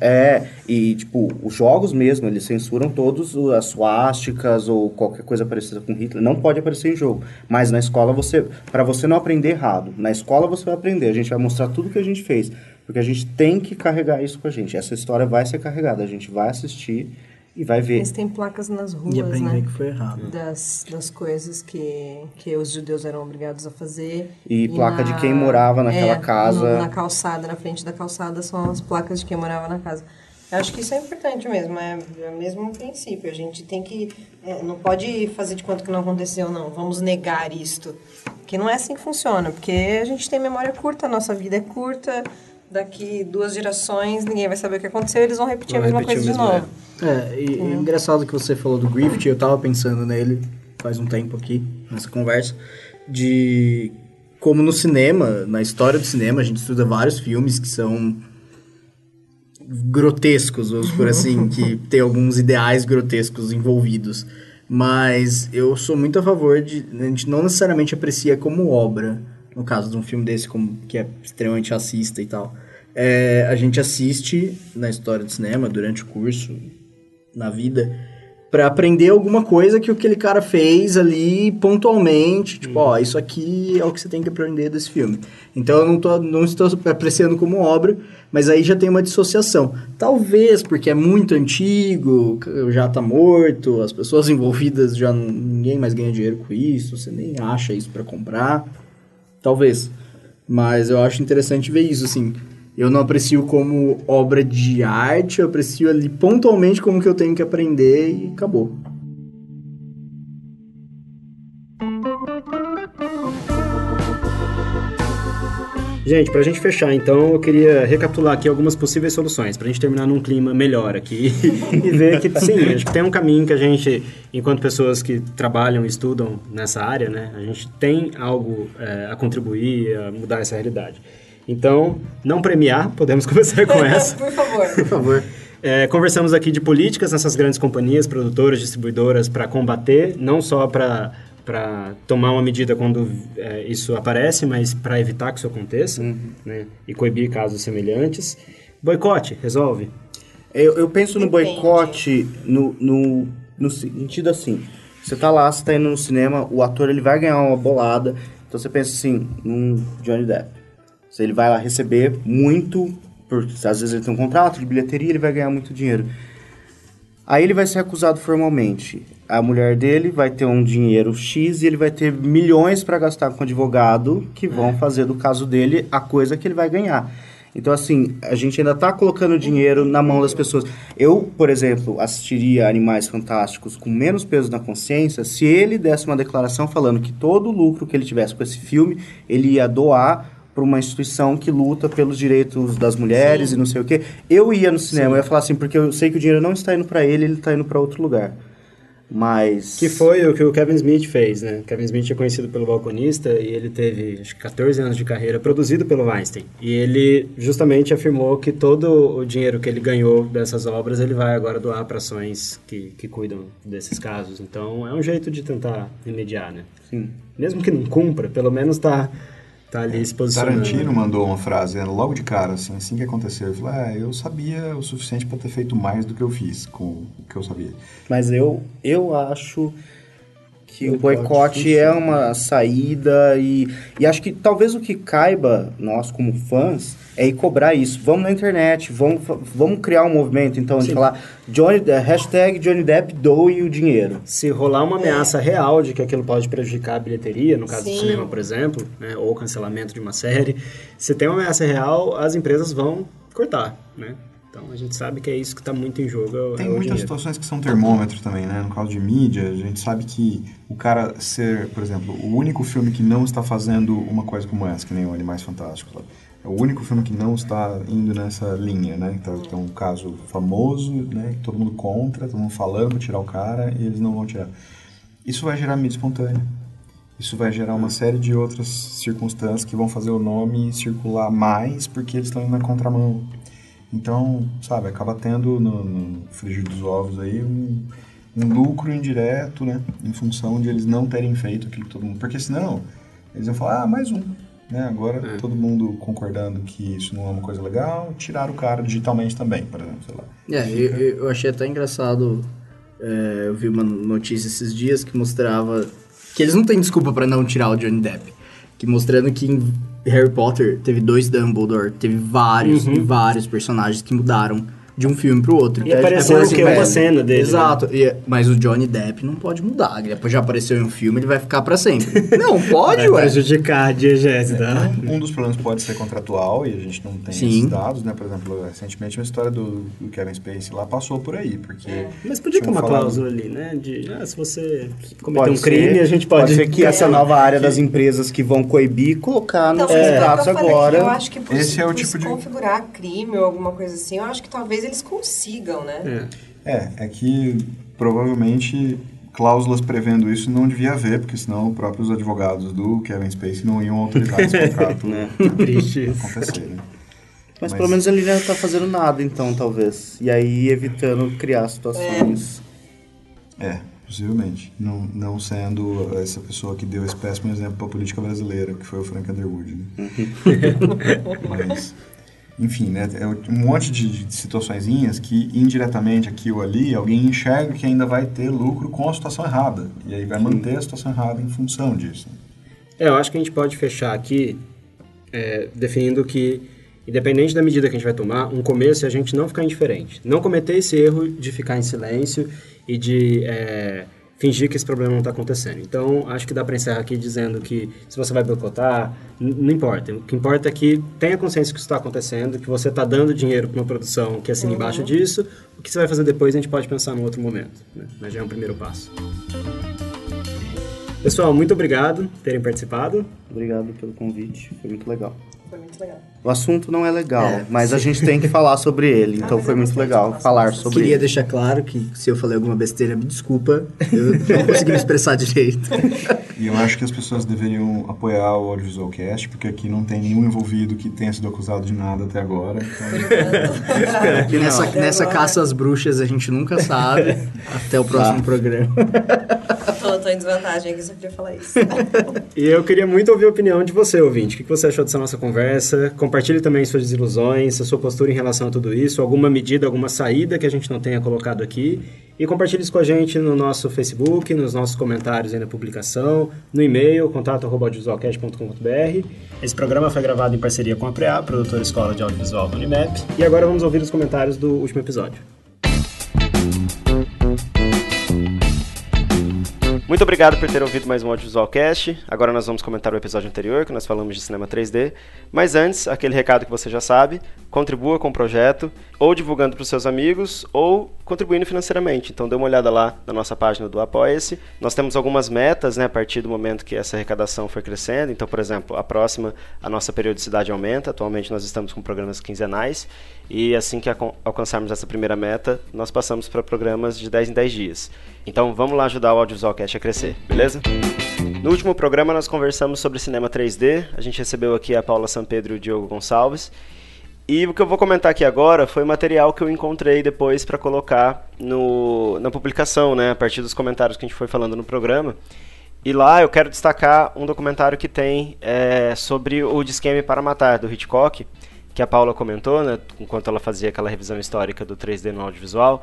É, e tipo, os jogos mesmo, eles censuram todos as suásticas ou qualquer coisa parecida com Hitler. Não pode aparecer em jogo. Mas na escola você, para você não aprender errado, na escola você vai aprender. A gente vai mostrar tudo que a gente fez, porque a gente tem que carregar isso com a gente. Essa história vai ser carregada, a gente vai assistir e vai ver. Eles têm placas nas ruas, E aprender né? que foi errado. Das, das coisas que, que os judeus eram obrigados a fazer. E placa de quem morava naquela é, casa. no- na calçada, na frente da calçada, são as placas de quem morava na casa. Eu acho que isso é importante mesmo, é, é o mesmo princípio. A gente tem que. é, não pode fazer de conta que não aconteceu, não. Vamos negar isto. Que não é assim que funciona, porque a gente tem memória curta, a nossa vida é curta. Daqui duas gerações, ninguém vai saber o que aconteceu, eles vão repetir Vão a mesma repetir coisa de mesmo novo. É, e, e engraçado que você falou do Griffith, eu tava pensando nele faz um tempo aqui, nessa conversa, de como no cinema, na história do cinema, a gente estuda vários filmes que são grotescos, vamos por assim, que tem alguns ideais grotescos envolvidos. Mas eu sou muito a favor de. A gente não necessariamente aprecia como obra, no caso de um filme desse, como, que é extremamente racista e tal. É, a gente assiste na história do cinema, durante o curso, na vida, para aprender alguma coisa que aquele cara fez ali pontualmente. Tipo, ó, isso aqui é o que você tem que aprender desse filme. Então eu não, tô, não estou apreciando como obra, mas aí já tem uma dissociação. Talvez porque é muito antigo, já tá morto, as pessoas envolvidas já ninguém mais ganha dinheiro com isso, você nem acha isso para comprar. Talvez. Mas eu acho interessante ver isso, assim. Eu não aprecio como obra de arte, eu aprecio ali pontualmente como que eu tenho que aprender e acabou. Gente, pra gente fechar, então, eu queria recapitular aqui algumas possíveis soluções, pra gente terminar num clima melhor aqui e ver que, sim, acho que tem um caminho que a gente, enquanto pessoas que trabalham e estudam nessa área, né, a gente tem algo é, a contribuir, a mudar essa realidade. Então, não premiar, podemos começar com essa. Por favor. Por favor. É, conversamos aqui de políticas nessas grandes companhias, produtoras, distribuidoras, para combater, não só para para tomar uma medida quando é, isso aparece, mas para evitar que isso aconteça, uhum. né? E coibir casos semelhantes. Boicote, resolve? Eu, eu penso no boicote no, no, no sentido assim, você tá lá, você tá indo no cinema, o ator ele vai ganhar uma bolada, então você pensa assim, num Johnny Depp. Ele vai lá receber muito, porque às vezes ele tem um contrato de bilheteria, ele vai ganhar muito dinheiro. Aí ele vai ser acusado formalmente. A mulher dele vai ter um dinheiro X e ele vai ter milhões para gastar com advogado que vão é. fazer do caso dele a coisa que ele vai ganhar. Então, assim, a gente ainda está colocando dinheiro na mão das pessoas. Eu, por exemplo, assistiria Animais Fantásticos com menos peso na consciência se ele desse uma declaração falando que todo o lucro que ele tivesse com esse filme, ele ia doar para uma instituição que luta pelos direitos das mulheres Sim. e não sei o quê. Eu ia no cinema, Sim. eu ia falar assim, porque eu sei que o dinheiro não está indo para ele, ele está indo para outro lugar. Mas. Que foi o que o Kevin Smith fez, né? Kevin Smith é conhecido pelo balconista e ele teve, acho que 14 anos de carreira produzido pelo Weinstein. E ele justamente afirmou que todo o dinheiro que ele ganhou dessas obras ele vai agora doar para ações que, que cuidam desses casos. Então é um jeito de tentar remediar, né? Sim. Mesmo que não cumpra, pelo menos está tá ali se posicionando. Tarantino mandou uma frase logo de cara, assim, assim que aconteceu. Ele falou, é, eu sabia o suficiente para ter feito mais do que eu fiz com o que eu sabia. Mas eu, eu acho que o boicote é uma saída e, e acho que talvez o que caiba nós como fãs é ir cobrar isso. Vamos na internet, vamos, vamos criar um movimento, então, Sim. de falar Johnny, eh, hashtag Johnny Depp doe o dinheiro. Se rolar uma ameaça é. real de que aquilo pode prejudicar a bilheteria, no caso Sim. do cinema, por exemplo, né, ou cancelamento de uma série, se tem uma ameaça real, as empresas vão cortar, né? Então a gente sabe que é isso que está muito em jogo. É Tem é muitas situações que são termômetro também, né? No caso de mídia, a gente sabe que o cara ser, por exemplo, o único filme que não está fazendo uma coisa como essa, que nem o Animais Fantásticos, é o único filme que não está indo nessa linha, né? Então, tem um caso famoso, né? Todo mundo contra, todo mundo falando para tirar o cara e eles não vão tirar. Isso vai gerar mídia espontânea. Isso vai gerar uma série de outras circunstâncias que vão fazer o nome circular mais porque eles estão indo na contramão. Então, sabe, acaba tendo no, no frigir dos ovos aí um, um lucro indireto, né? Em função de eles não terem feito aquilo que todo mundo. Porque senão, eles iam falar, ah, mais um. Né? Agora, é. todo mundo concordando que isso não é uma coisa legal, tirar o cara digitalmente também, por exemplo, sei lá. É, eu, eu achei até engraçado. É, eu vi uma notícia esses dias que mostrava que eles não têm desculpa para não tirar o Johnny Depp. Que mostrando que em Harry Potter teve dois Dumbledore, teve vários uhum. e vários personagens que mudaram de um filme pro outro. E apareceu o que? Uma cena dele. Exato. Né? E, mas o Johnny Depp não pode mudar. Depois já apareceu em um filme, ele vai ficar para sempre. não, pode, vai ué. prejudicar a diegese é, tá? um, um, dos problemas pode ser contratual e a gente não tem Sim. esses dados, né? Por exemplo, recentemente uma história do, do Kevin Spacey lá passou por aí, porque... É. Mas podia ter uma falado... cláusula ali, né? De, ah, se você cometer um crime, ser, a gente pode... Pode ser que essa nova área das empresas que vão coibir, colocar então, nos contratos agora... Eu acho que por, Esse é o tipo de... configurar crime ou alguma coisa assim, eu acho que talvez eles consigam sigam, né? É. é, é que provavelmente cláusulas prevendo isso não devia haver, porque senão os próprios advogados do Kevin Spacey não iam autorizar esse contrato né? Triste acontecer. Né? Mas, pelo menos ele não tá fazendo nada, então, talvez. E aí evitando criar situações. É, possivelmente. Não, não sendo essa pessoa que deu esse péssimo exemplo para a política brasileira, que foi o Frank Underwood. Né? Mas, enfim, né? É um monte de, de situaçõezinhas que indiretamente aqui ou ali alguém enxerga que ainda vai ter lucro com a situação errada. E aí vai manter a situação errada em função disso. É, eu acho que a gente pode fechar aqui é, definindo que, independente da medida que a gente vai tomar, um começo é a gente não ficar indiferente. Não cometer esse erro de ficar em silêncio e de é, fingir que esse problema não está acontecendo. Então, acho que dá para encerrar aqui dizendo que se você vai boicotar, não importa. O que importa é que tenha consciência que isso está acontecendo, que você está dando dinheiro para uma produção que assina uhum. embaixo disso. O que você vai fazer depois a gente pode pensar num outro momento. Né? Mas já é um primeiro passo. Pessoal, muito obrigado por terem participado. Obrigado pelo convite, foi muito legal. Foi muito legal. O assunto não é legal, é, mas sim. a gente tem que falar sobre ele, então foi muito legal falar sobre Queria ele. deixar claro que se eu falei alguma besteira, me desculpa, eu não consegui me expressar direito. E eu acho que as pessoas deveriam apoiar o Audiovisual Cast, porque aqui não tem nenhum envolvido que tenha sido acusado de nada até agora. Então... nessa, nessa caça às bruxas a gente nunca sabe. Até o próximo ah. programa. Tô, tô em desvantagem aqui, só queria falar isso. e eu queria muito ouvir a opinião de você, ouvinte. O que você achou dessa nossa conversa? Compartilhe também suas desilusões, a sua postura em relação a tudo isso, alguma medida, alguma saída que a gente não tenha colocado aqui. E compartilhe isso com a gente no nosso Facebook, nos nossos comentários aí na publicação, no e-mail, contato.audiovisualcast.com.br. Esse programa foi gravado em parceria com a PREA, produtora escola de audiovisual do Unimap. E agora vamos ouvir os comentários do último episódio. Muito obrigado por ter ouvido mais um Audiovisual Cast. Agora nós vamos comentar o episódio anterior, que nós falamos de cinema 3D. Mas antes, aquele recado que você já sabe, contribua com o projeto, ou divulgando para os seus amigos, ou contribuindo financeiramente. Então dê uma olhada lá na nossa página do Apoia-se. Nós temos algumas metas, né, a partir do momento que essa arrecadação for crescendo. Então, por exemplo, a próxima, a nossa periodicidade aumenta. Atualmente nós estamos com programas quinzenais. E assim que alcançarmos essa primeira meta, nós passamos para programas de 10 em 10 dias. Então vamos lá ajudar o Audiovisual Cast a crescer, beleza? No último programa nós conversamos sobre cinema 3D. A gente recebeu aqui a Paula Pedro e o Diogo Gonçalves. E o que eu vou comentar aqui agora foi material que eu encontrei depois para colocar no, na publicação, né, a partir dos comentários que a gente foi falando no programa. E lá eu quero destacar um documentário que tem é, sobre o Disqueme para Matar, do Hitchcock, que a Paula comentou, né, enquanto ela fazia aquela revisão histórica do 3D no audiovisual.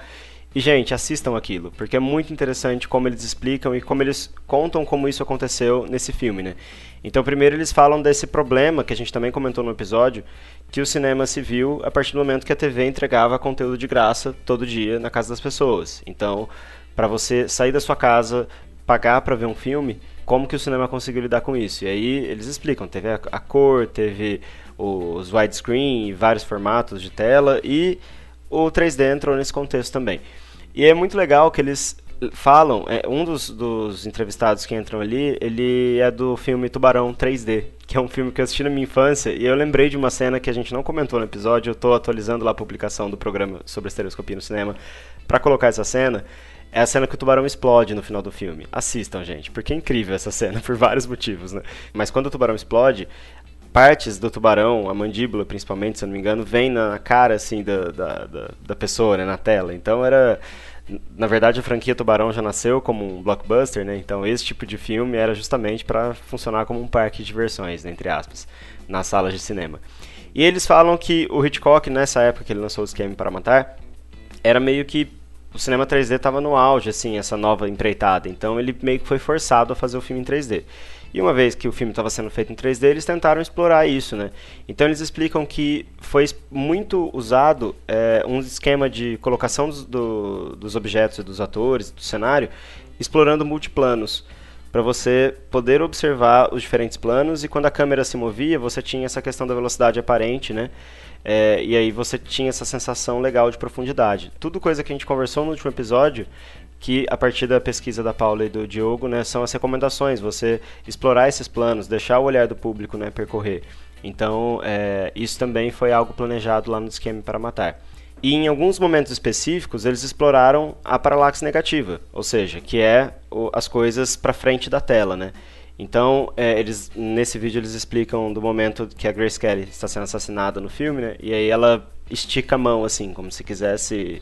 E, gente, assistam aquilo, porque é muito interessante como eles explicam e como eles contam como isso aconteceu nesse filme, né? Então, primeiro eles falam desse problema, que a gente também comentou no episódio, que o cinema se viu a partir do momento que a TV entregava conteúdo de graça todo dia na casa das pessoas. Então, para você sair da sua casa, pagar para ver um filme, como que o cinema conseguiu lidar com isso? E aí eles explicam, teve a, cor, teve os widescreen, vários formatos de tela e o 3D entrou nesse contexto também. E é muito legal que eles falam, é, um dos, dos entrevistados que entram ali, ele é do filme Tubarão 3D, que é um filme que eu assisti na minha infância, e eu lembrei de uma cena que a gente não comentou no episódio, eu estou atualizando lá a publicação do programa sobre estereoscopia no cinema, para colocar essa cena, é a cena que o tubarão explode no final do filme. Assistam, gente, porque é incrível essa cena, por vários motivos, né? Mas quando o tubarão explode, partes do tubarão, a mandíbula principalmente, se eu não me engano, vem na cara, assim, da, da, da, da pessoa, né, na tela. Então era... Na verdade, a franquia Tubarão já nasceu como um blockbuster, né? Então esse tipo de filme era justamente para funcionar como um parque de diversões, né, entre aspas, nas salas de cinema. E eles falam que o Hitchcock, nessa época que ele lançou o Esquema para Matar, era meio que o cinema 3D estava no auge, assim, essa nova empreitada. Então ele meio que foi forçado a fazer o filme em 3D. E uma vez que o filme estava sendo feito em 3D, eles tentaram explorar isso, né? Então eles explicam que foi muito usado é, um esquema de colocação dos, do, dos objetos, dos atores, do cenário, explorando multiplanos para você poder observar os diferentes planos e quando a câmera se movia, você tinha essa questão da velocidade aparente, né? É, e aí você tinha essa sensação legal de profundidade. Tudo coisa que a gente conversou no último episódio, que a partir da pesquisa da Paula e do Diogo, né, são as recomendações, você explorar esses planos, deixar o olhar do público né, percorrer. Então, é, isso também foi algo planejado lá no Esquema para Matar. E em alguns momentos específicos, eles exploraram a paralaxe negativa, ou seja, que é o, as coisas para frente da tela, né? Então, é, eles nesse vídeo eles explicam do momento que a Grace Kelly está sendo assassinada no filme, né? E aí ela estica a mão assim, como se quisesse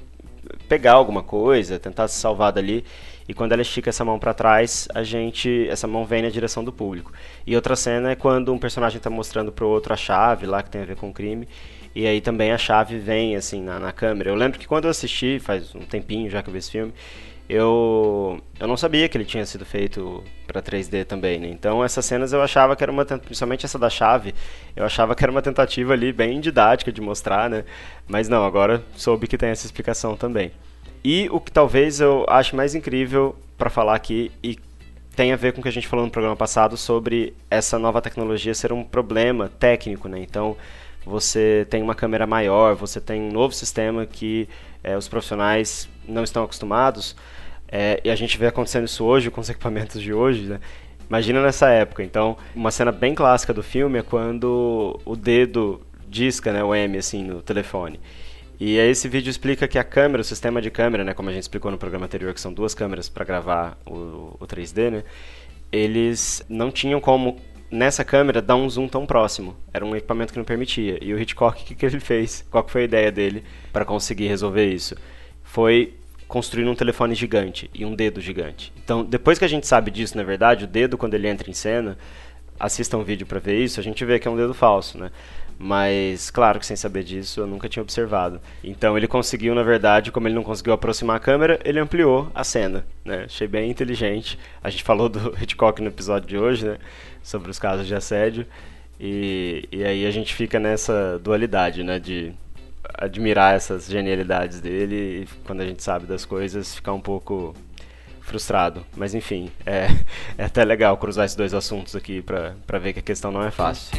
pegar alguma coisa, tentar se salvar dali. E quando ela estica essa mão para trás, a gente, essa mão vem na direção do público. E outra cena é quando um personagem está mostrando pro outro a chave lá que tem a ver com o crime. E aí também a chave vem assim na, na câmera. Eu lembro que quando eu assisti, faz um tempinho já que eu vi esse filme, eu, eu não sabia que ele tinha sido feito para 3D também, né? Então essas cenas eu achava que era uma, principalmente essa da chave, eu achava que era uma tentativa ali bem didática de mostrar, né? Mas não, agora soube que tem essa explicação também. E o que talvez eu ache mais incrível para falar aqui e tem a ver com o que a gente falou no programa passado sobre essa nova tecnologia ser um problema técnico, né? Então você tem uma câmera maior, você tem um novo sistema que é, os profissionais não estão acostumados. É, e a gente vê acontecendo isso hoje com os equipamentos de hoje, né? Imagina nessa época. Então, uma cena bem clássica do filme é quando o dedo disca, né, o M, assim, no telefone. E aí esse vídeo explica que a câmera, o sistema de câmera, né, como a gente explicou no programa anterior, que são duas câmeras para gravar o, o 3D, né, eles não tinham como nessa câmera dar um zoom tão próximo. Era um equipamento que não permitia. E o Hitchcock, o que, que ele fez? Qual foi a ideia dele para conseguir resolver isso? Foi construir um telefone gigante e um dedo gigante. Então, depois que a gente sabe disso, na verdade, o dedo, quando ele entra em cena, assista um vídeo para ver isso, a gente vê que é um dedo falso, né? Mas, claro que sem saber disso, eu nunca tinha observado. Então, ele conseguiu, na verdade, como ele não conseguiu aproximar a câmera, ele ampliou a cena, né? Achei bem inteligente. A gente falou do Hitchcock no episódio de hoje, né? Sobre os casos de assédio. E, e aí a gente fica nessa dualidade, né? De admirar essas genialidades dele e quando a gente sabe das coisas ficar um pouco frustrado. Mas enfim, é, é até legal cruzar esses dois assuntos aqui para ver que a questão não é fácil.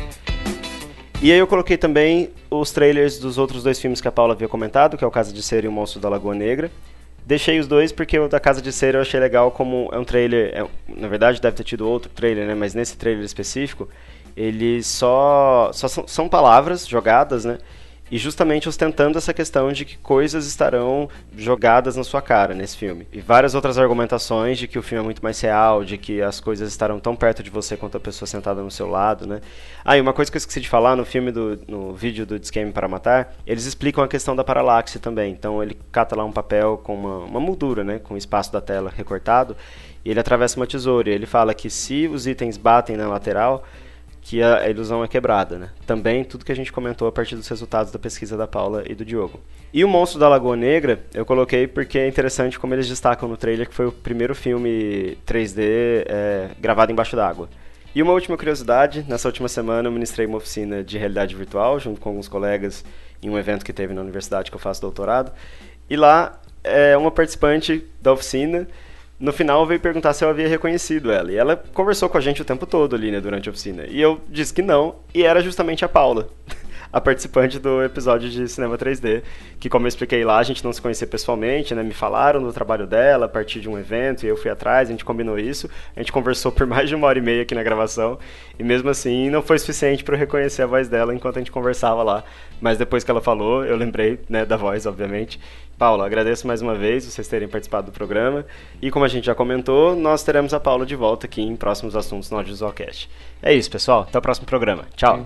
E aí eu coloquei também os trailers dos outros dois filmes que a Paula havia comentado, que é o Casa de Cera e o Monstro da Lagoa Negra. Deixei os dois porque o da Casa de Cera eu achei legal como é um trailer, é, na verdade deve ter tido outro trailer, né, mas nesse trailer específico, eles só, só são, são palavras jogadas, né, e justamente ostentando essa questão de que coisas estarão jogadas na sua cara nesse filme. E várias outras argumentações de que o filme é muito mais real, de que as coisas estarão tão perto de você quanto a pessoa sentada no seu lado, né? Ah, e uma coisa que eu esqueci de falar no filme do no vídeo do Discame para matar, eles explicam a questão da paralaxe também. Então ele cata lá um papel com uma, uma moldura, né, com o espaço da tela recortado, e ele atravessa uma tesoura. E ele fala que se os itens batem na lateral, que a, ilusão é quebrada, né? Também tudo que a gente comentou a partir dos resultados da pesquisa da Paula e do Diogo. E o Monstro da Lagoa Negra eu coloquei porque é interessante como eles destacam no trailer que foi o primeiro filme 3D é, gravado embaixo d'água. E uma última curiosidade, nessa última semana eu ministrei uma oficina de realidade virtual junto com alguns colegas em um evento que teve na universidade que eu faço doutorado. E lá, é, uma participante da oficina no final veio perguntar se eu havia reconhecido ela. E ela conversou com a gente o tempo todo ali, né, durante a oficina. E eu disse que não, e era justamente a Paula. a participante do episódio de Cinema 3D, que como eu expliquei lá, a gente não se conhecia pessoalmente, né? Me falaram do trabalho dela a partir de um evento e eu fui atrás, a gente combinou isso, a gente conversou por mais de uma hora e meia aqui na gravação e mesmo assim não foi suficiente para eu reconhecer a voz dela enquanto a gente conversava lá. Mas depois que ela falou, eu lembrei, né, da voz, obviamente. Paula, agradeço mais uma vez vocês terem participado do programa. E como a gente já comentou, nós teremos a Paula de volta aqui em próximos assuntos no Audiovisualcast. É isso, pessoal. Até o próximo programa. Tchau.